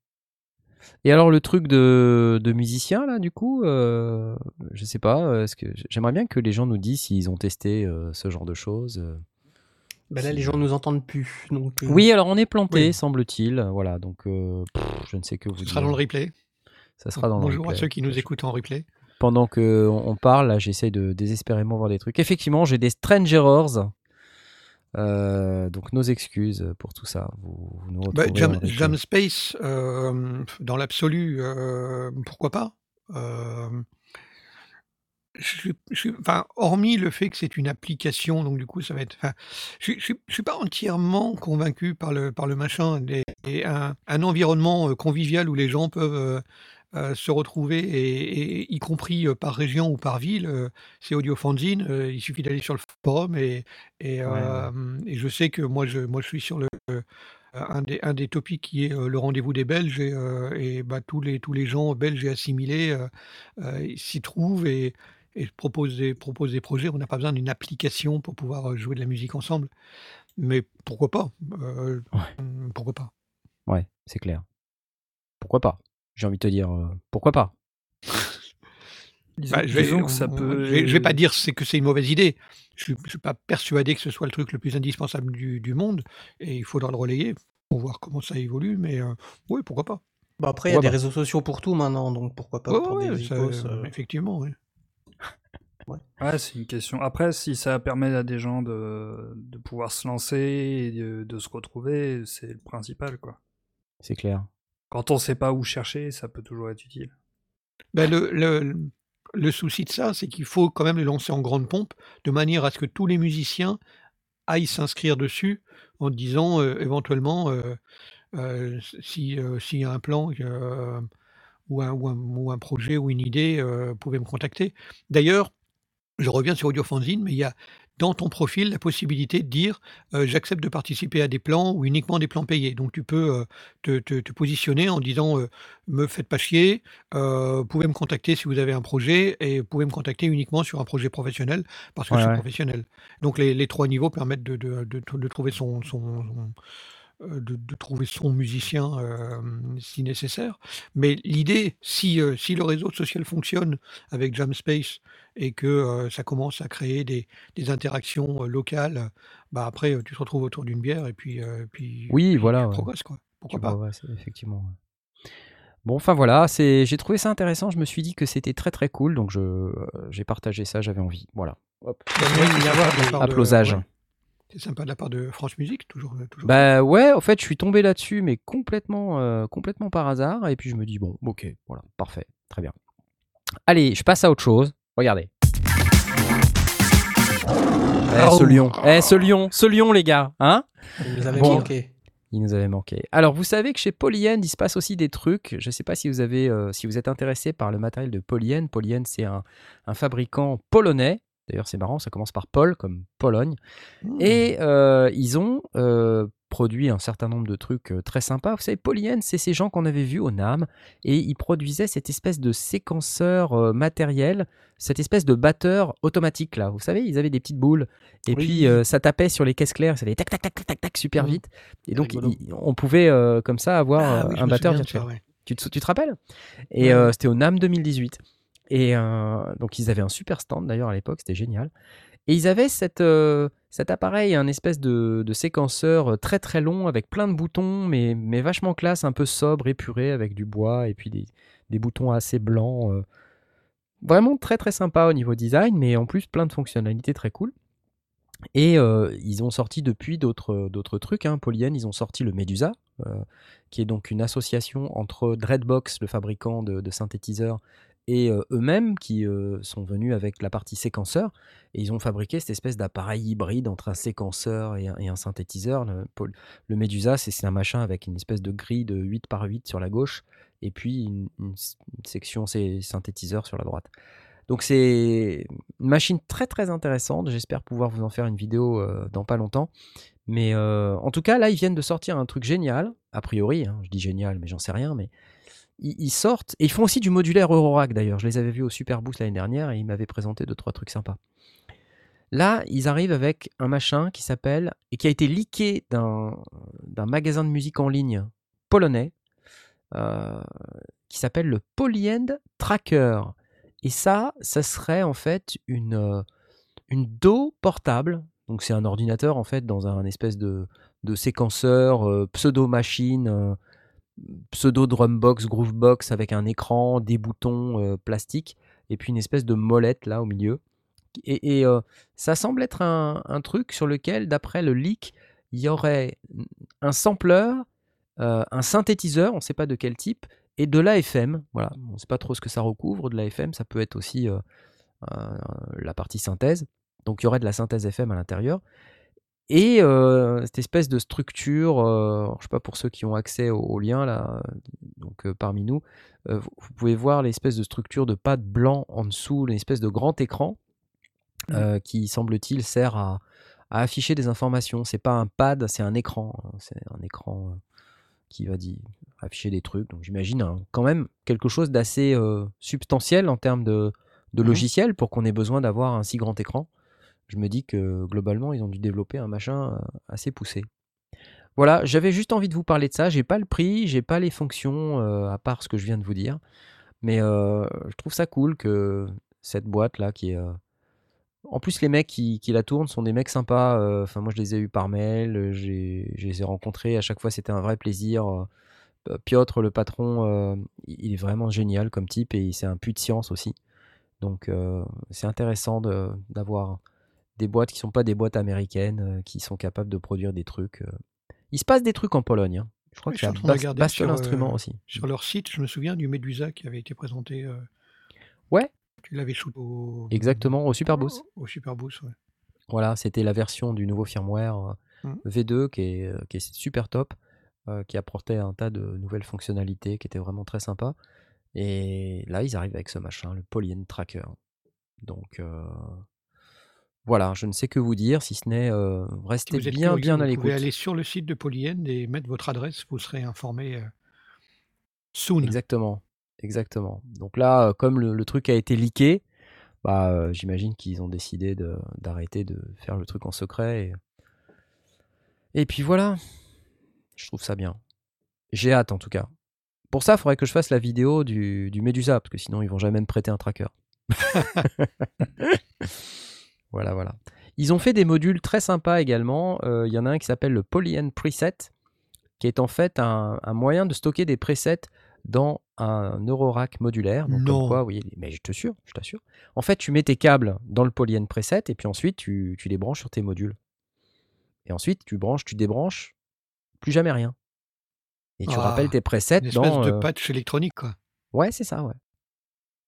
Speaker 1: Et alors le truc de, de musicien là, du coup, euh, je sais pas. euh, Est-ce que j'aimerais bien que les gens nous disent s'ils ont testé euh, ce genre de choses. euh.
Speaker 2: Bah là,
Speaker 1: Si,
Speaker 2: les gens nous entendent plus. Donc, euh,
Speaker 1: Oui, alors on est planté,
Speaker 3: Oui.
Speaker 1: semble-t-il. Voilà, donc euh, pff, je ne sais que vous
Speaker 3: Ce sera
Speaker 1: dire.
Speaker 3: dans le replay.
Speaker 1: Ça sera dans le
Speaker 3: Bonjour à ceux qui nous écoutent en replay.
Speaker 1: Pendant que on on parle, là, j'essaie de désespérément voir des trucs. Effectivement, j'ai des Strange Errors. Euh, donc nos excuses pour tout ça. Vous, vous nous
Speaker 3: Bah, Jam, Space, euh, dans l'absolu, euh, pourquoi pas je, suis- je suis- enfin, hormis le fait que c'est une application, donc du coup, ça va être. enfin, je, je, suis- pas entièrement convaincu par le par le machin. Des- et un, un environnement convivial où les gens peuvent euh, se retrouver, et, et y compris euh, par région ou par ville, euh, c'est Audio Fanzine. il suffit d'aller sur le forum et et,
Speaker 1: Ouais, ouais.
Speaker 3: et je sais que moi je moi je suis sur le un des, un des topics qui est euh, le rendez-vous des Belges et, euh, et, bah, tous, les, tous les gens belges et assimilés euh, s'y trouvent et, et proposent, des, proposent des projets. On n'a pas besoin d'une application pour pouvoir jouer de la musique ensemble. Mais pourquoi pas hum, Pourquoi pas
Speaker 1: Ouais, c'est clair. Pourquoi pas J'ai envie de te dire euh, pourquoi pas.
Speaker 4: Disons,
Speaker 3: Bah, je vais,
Speaker 4: disons que ça
Speaker 3: on- on-
Speaker 4: peut.
Speaker 3: je vais- je vais pas dire c'est que c'est une mauvaise idée. Je ne suis pas persuadé que ce soit le truc le plus indispensable du, du monde et il faudra le relayer pour voir comment ça évolue. Mais euh, oui, pourquoi pas
Speaker 2: Bah après, il y a
Speaker 1: Ouais,
Speaker 2: des
Speaker 1: bah.
Speaker 2: réseaux sociaux pour tout maintenant, donc pourquoi pas
Speaker 3: Ouais,
Speaker 2: pour
Speaker 3: ouais,
Speaker 2: des
Speaker 3: ça,
Speaker 2: icos, euh,
Speaker 3: Effectivement, oui.
Speaker 4: Ouais, c'est une question. Après, si ça permet à des gens de, de pouvoir se lancer et de, de se retrouver, c'est le principal, quoi.
Speaker 1: C'est clair.
Speaker 4: Quand on sait pas où chercher, ça peut toujours être utile.
Speaker 3: Ben, le, le, le souci de ça, c'est qu'il faut quand même le lancer en grande pompe, de manière à ce que tous les musiciens aillent s'inscrire dessus en disant euh, éventuellement euh, euh, euh, s'il y a un plan ou, un, ou, un, ou un projet ou une idée, vous pouvez me contacter. D'ailleurs, je reviens sur Audio Fanzine, mais il y a dans ton profil la possibilité de dire euh, j'accepte de participer à des plans ou uniquement des plans payés. Donc tu peux euh, te, te- te positionner en disant euh, me faites pas chier, vous pouvez me contacter si vous avez un projet et vous pouvez me contacter uniquement sur un projet professionnel parce que
Speaker 1: Ouais,
Speaker 3: je suis
Speaker 1: ouais.
Speaker 3: professionnel. Donc les, les trois niveaux permettent de, de- de- de trouver son, son- son- de, de trouver son musicien euh, si nécessaire. Mais l'idée, si, euh, si le réseau social fonctionne avec Jamspace et que euh, ça commence à créer des, des interactions euh, locales, bah après tu te retrouves autour d'une bière et puis, puis,
Speaker 1: Oui,
Speaker 3: puis
Speaker 1: voilà,
Speaker 3: tu
Speaker 1: ouais.
Speaker 3: progresses quoi. Pourquoi
Speaker 1: Tu
Speaker 3: pas?
Speaker 1: effectivement. Bon, enfin voilà, c'est, j'ai trouvé ça intéressant. Je me suis dit que c'était très très cool, donc je, j'ai partagé ça. J'avais envie. Voilà. Hop.
Speaker 3: Bah, c'est vrai qu'il y a
Speaker 2: avoir
Speaker 3: de la
Speaker 2: des
Speaker 3: part de-
Speaker 1: Applausages.
Speaker 3: ouais. C'est sympa de la part de France Musique, toujours. toujours
Speaker 1: Bah ouais, en fait, je suis tombé là-dessus, mais complètement, euh, complètement par hasard. Et puis je me dis bon, ok, voilà, parfait, très bien. Allez, je passe à autre chose. Regardez. Eh, ce lion, eh, ce lion, ce lion, les gars, hein
Speaker 2: il nous avait
Speaker 1: Bon.
Speaker 2: manqué.
Speaker 1: Il nous avait manqué. Alors, vous savez que chez Polyend, il se passe aussi des trucs. Je ne sais pas si vous, avez, euh, si vous êtes intéressé par le matériel de Polyend. Polyend, c'est un, un fabricant polonais. D'ailleurs, c'est marrant, ça commence par Paul, comme Pologne.
Speaker 3: Mmh.
Speaker 1: Et euh, ils ont euh, produit un certain nombre de trucs euh, très sympas. Vous savez, Polyend, c'est ces gens qu'on avait vus au NAM. Et ils produisaient cette espèce de séquenceur euh, matériel, cette espèce de batteur automatique, là. Vous savez, ils avaient des petites boules. Et
Speaker 2: Oui.
Speaker 1: puis, euh, ça tapait sur les caisses claires. Ça allait tac, tac, tac, tac, tac, tac, super
Speaker 2: Mhm.
Speaker 1: vite. Et donc, il- on pouvait euh, comme ça avoir
Speaker 3: Ah oui,
Speaker 1: un batteur
Speaker 3: ça,
Speaker 1: virtuel.
Speaker 3: ouais.
Speaker 1: Tu te, tu te rappelles? Et
Speaker 3: Ouais,
Speaker 1: c'était au NAM 2018. Et donc ils avaient un super stand d'ailleurs à l'époque, c'était génial. Et ils avaient cette, euh, cet appareil, un espèce de, séquenceur euh, très très long avec plein de boutons, mais, vachement classe, un peu sobre, épuré, avec du bois et puis des, boutons assez blancs. euh. Vraiment très très sympa au niveau design, mais en plus plein de fonctionnalités très cool. Et euh, ils ont sorti depuis d'autres trucs. Hein. Polyhen, ils ont sorti le Medusa, qui est donc une association entre Dreadbox, le fabricant de synthétiseurs, et eux-mêmes qui sont venus avec la partie séquenceur. Et ils ont fabriqué cette espèce d'appareil hybride entre un séquenceur et un, synthétiseur. Le, le Medusa, c'est un machin avec une espèce de grille de 8 par 8 sur la gauche, et puis une, une une section synthétiseur sur la droite. Donc c'est une machine très très intéressante. J'espère pouvoir vous en faire une vidéo dans pas longtemps. Mais en tout cas, là, ils viennent de sortir un truc génial, a priori. hein, je dis génial, mais j'en sais rien. Mais ils, sortent et ils font aussi du modulaire Eurorack d'ailleurs. Je les avais vus au Super Boost l'année dernière et ils m'avaient présenté deux trois trucs sympas. Là, ils arrivent avec un machin qui s'appelle et qui a été leaké d'un magasin de musique en ligne polonais euh, qui s'appelle le Polyend Tracker. Et ça, ça serait en fait une, euh, une portable. Donc c'est un ordinateur en fait dans un espèce de, de séquenceur euh, pseudo-machine, euh, pseudo-drumbox, groovebox avec un écran, des boutons euh, plastiques et puis une espèce de molette là au milieu. Et, euh, ça semble être un, truc sur lequel, d'après le leak, il y aurait un sampler, euh, un synthétiseur, on ne sait pas de quel type, et de l'AFM. Voilà, on ne sait pas trop ce que ça recouvre. De l'AFM, ça peut être aussi la partie synthèse. Donc il y aurait de la synthèse FM à l'intérieur. Et euh, cette espèce de structure, euh, je sais pas pour ceux qui ont accès au, au lien là, donc euh, parmi nous, euh, vous, vous pouvez voir l'espèce de structure de pad blanc en dessous, une espèce de grand écran euh, qui semble-t-il sert à, à afficher des informations. C'est pas un pad, c'est un écran. hein. C'est un écran qui va dire, afficher des trucs. Donc j'imagine hein, quand même quelque chose d'assez substantiel en termes de, de
Speaker 3: Mhm.
Speaker 1: logiciel pour qu'on ait besoin d'avoir un si grand écran. Je me dis que globalement, ils ont dû développer un machin euh, assez poussé. Voilà, j'avais juste envie de vous parler de ça. J'ai pas le prix, j'ai pas les fonctions euh, à part ce que je viens de vous dire, mais euh, je trouve ça cool que cette boîte là, qui est, en plus les mecs qui, la tournent sont des mecs sympas. Enfin, moi je les ai eus par mail, je les ai rencontrés. À chaque fois, c'était un vrai plaisir. euh, Piotr, le patron, il est vraiment génial comme type et c'est un puits de science aussi. Donc c'est intéressant d'avoir des boîtes qui sont pas des boîtes américaines, euh, qui sont capables de produire des trucs. euh. Il se passe des trucs en Pologne. hein. Je crois
Speaker 3: Ouais,
Speaker 1: que c'est
Speaker 3: de
Speaker 1: Bas-
Speaker 3: sur,
Speaker 1: Instruments
Speaker 3: euh,
Speaker 1: aussi.
Speaker 3: Sur leur site, je me souviens du Medusa qui avait été présenté.
Speaker 1: Ouais,
Speaker 3: tu l'avais au,
Speaker 1: exactement, au Superboost.
Speaker 3: au Superboost. Ouais.
Speaker 1: Voilà, c'était la version du nouveau firmware
Speaker 3: Mhm.
Speaker 1: V2 qui est, qui est super top, euh, qui apportait un tas de nouvelles fonctionnalités qui étaient vraiment très sympas. Et là, ils arrivent avec ce machin, le Polyene Tracker. Donc euh, voilà, je ne sais que vous dire, si ce n'est euh,
Speaker 3: Si êtes
Speaker 1: bien bien à
Speaker 3: vous pouvez
Speaker 1: l'écoute.
Speaker 3: aller sur le site de Polyend et mettre votre adresse, vous serez informé euh, soon.
Speaker 1: Exactement, exactement. Donc là, euh, comme le, le truc a été leaké, bah, euh, j'imagine qu'ils ont décidé de- d'arrêter de, faire le truc en secret. Et... et puis voilà, je trouve ça bien. J'ai hâte en tout cas. Pour ça, il faudrait que je fasse la vidéo du, du Medusa, parce que sinon ils vont jamais me prêter un tracker. voilà, voilà. Ils ont fait des modules très sympas également. Euh, Il y en a un qui s'appelle le Polyend Preset, qui est en fait un, un moyen de stocker des presets dans un Eurorack modulaire. Donc
Speaker 3: Non.
Speaker 1: comme quoi, oui, mais je te sûr, je t'assure. En fait, tu mets tes câbles dans le Polyend Preset et puis ensuite tu, tu les branches sur tes modules. Et ensuite, tu branches, tu débranches, plus jamais rien. Et tu
Speaker 3: Ah,
Speaker 1: rappelles tes presets
Speaker 3: Une espèce
Speaker 1: dans.
Speaker 3: de
Speaker 1: euh,
Speaker 3: patch électronique, quoi.
Speaker 1: Ouais, c'est ça, ouais.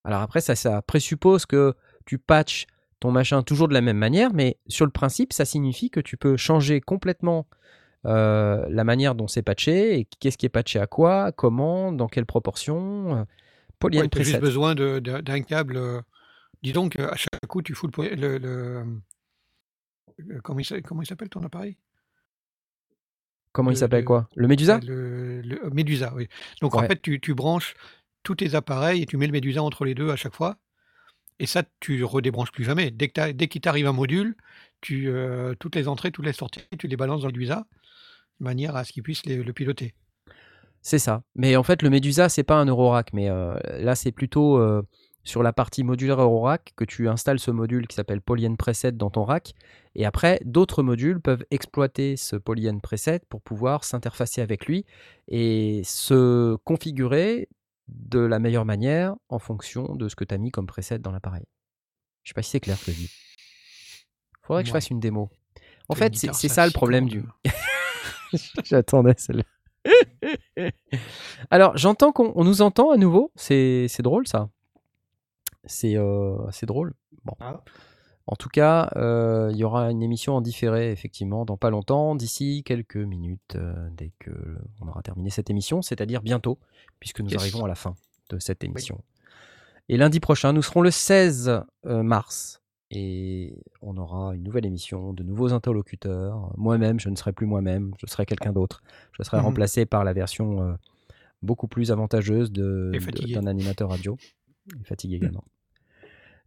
Speaker 1: Alors après, ça, ça présuppose que tu patches ton machin toujours de la même manière, mais sur le principe, ça signifie que tu peux changer complètement euh, la manière dont c'est patché, et qu'est-ce qui est patché à quoi, comment, dans quelle proportion. euh, Polyend
Speaker 3: Ouais, tu as juste besoin d'un câble. euh, dis donc, à chaque coup, tu fous le. poly- le, le- comment il s'appelle ton appareil?
Speaker 1: Comment il
Speaker 3: le-
Speaker 1: s'appelle
Speaker 3: le-
Speaker 1: quoi? Le Médusa
Speaker 3: le, Médusa, oui. Donc en fait, tu, tu branches tous tes appareils et tu mets le Médusa entre les deux à chaque fois. Et ça, tu redébranches plus jamais. Dès dès qu'il t'arrive un module, tu, euh, toutes les entrées, toutes les sorties, tu les balances dans le Médusa de manière à ce qu'il puisse les- le piloter.
Speaker 1: C'est ça. Mais en fait, le Medusa, c'est pas un Eurorack, mais euh, là, c'est plutôt euh, sur la partie modulaire Eurorack que tu installes ce module qui s'appelle Polyend Preset dans ton rack. Et après, d'autres modules peuvent exploiter ce Polyend Preset pour pouvoir s'interfacer avec lui et se configurer de la meilleure manière en fonction de ce que tu as mis comme preset dans l'appareil. Je sais pas si c'est clair ce que je dis. Faudrait que je fasse une démo. En fait, c'est
Speaker 3: ça,
Speaker 1: ça le problème du. J'attendais celle-là. Alors, j'entends qu'on on nous entend à nouveau. C'est drôle, ça. C'est euh, drôle. Bon.
Speaker 2: Ah.
Speaker 1: En tout cas, euh, il y aura une émission en différé, effectivement, dans pas longtemps, d'ici quelques minutes, euh, dès que on aura terminé cette émission, c'est-à-dire bientôt, puisque nous
Speaker 3: Yes.
Speaker 1: arrivons à la fin de cette émission. Et lundi prochain, nous serons le 16 euh, mars. Et on aura une nouvelle émission, de nouveaux interlocuteurs. Moi-même, je ne serai plus moi-même, je serai quelqu'un d'autre. Je serai
Speaker 2: Mhm.
Speaker 1: remplacé par la version euh, beaucoup plus avantageuse d'un animateur radio. Et fatigué également.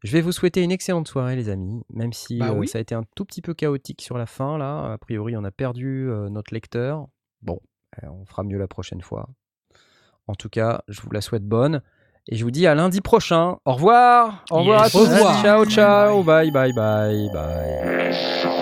Speaker 1: Je vais vous souhaiter une excellente soirée, les amis. Même si
Speaker 3: Bah
Speaker 1: euh,
Speaker 3: oui.
Speaker 1: ça a été un tout petit peu chaotique sur la fin, là. A priori, on a perdu euh, notre lecteur. Bon, euh, on fera mieux la prochaine fois. En tout cas, je vous la souhaite bonne. Et je vous dis à lundi prochain. Au revoir. Au revoir
Speaker 3: Yes.
Speaker 1: à tous.
Speaker 2: Au revoir.
Speaker 1: Ciao, ciao. Bye, bye, bye, bye.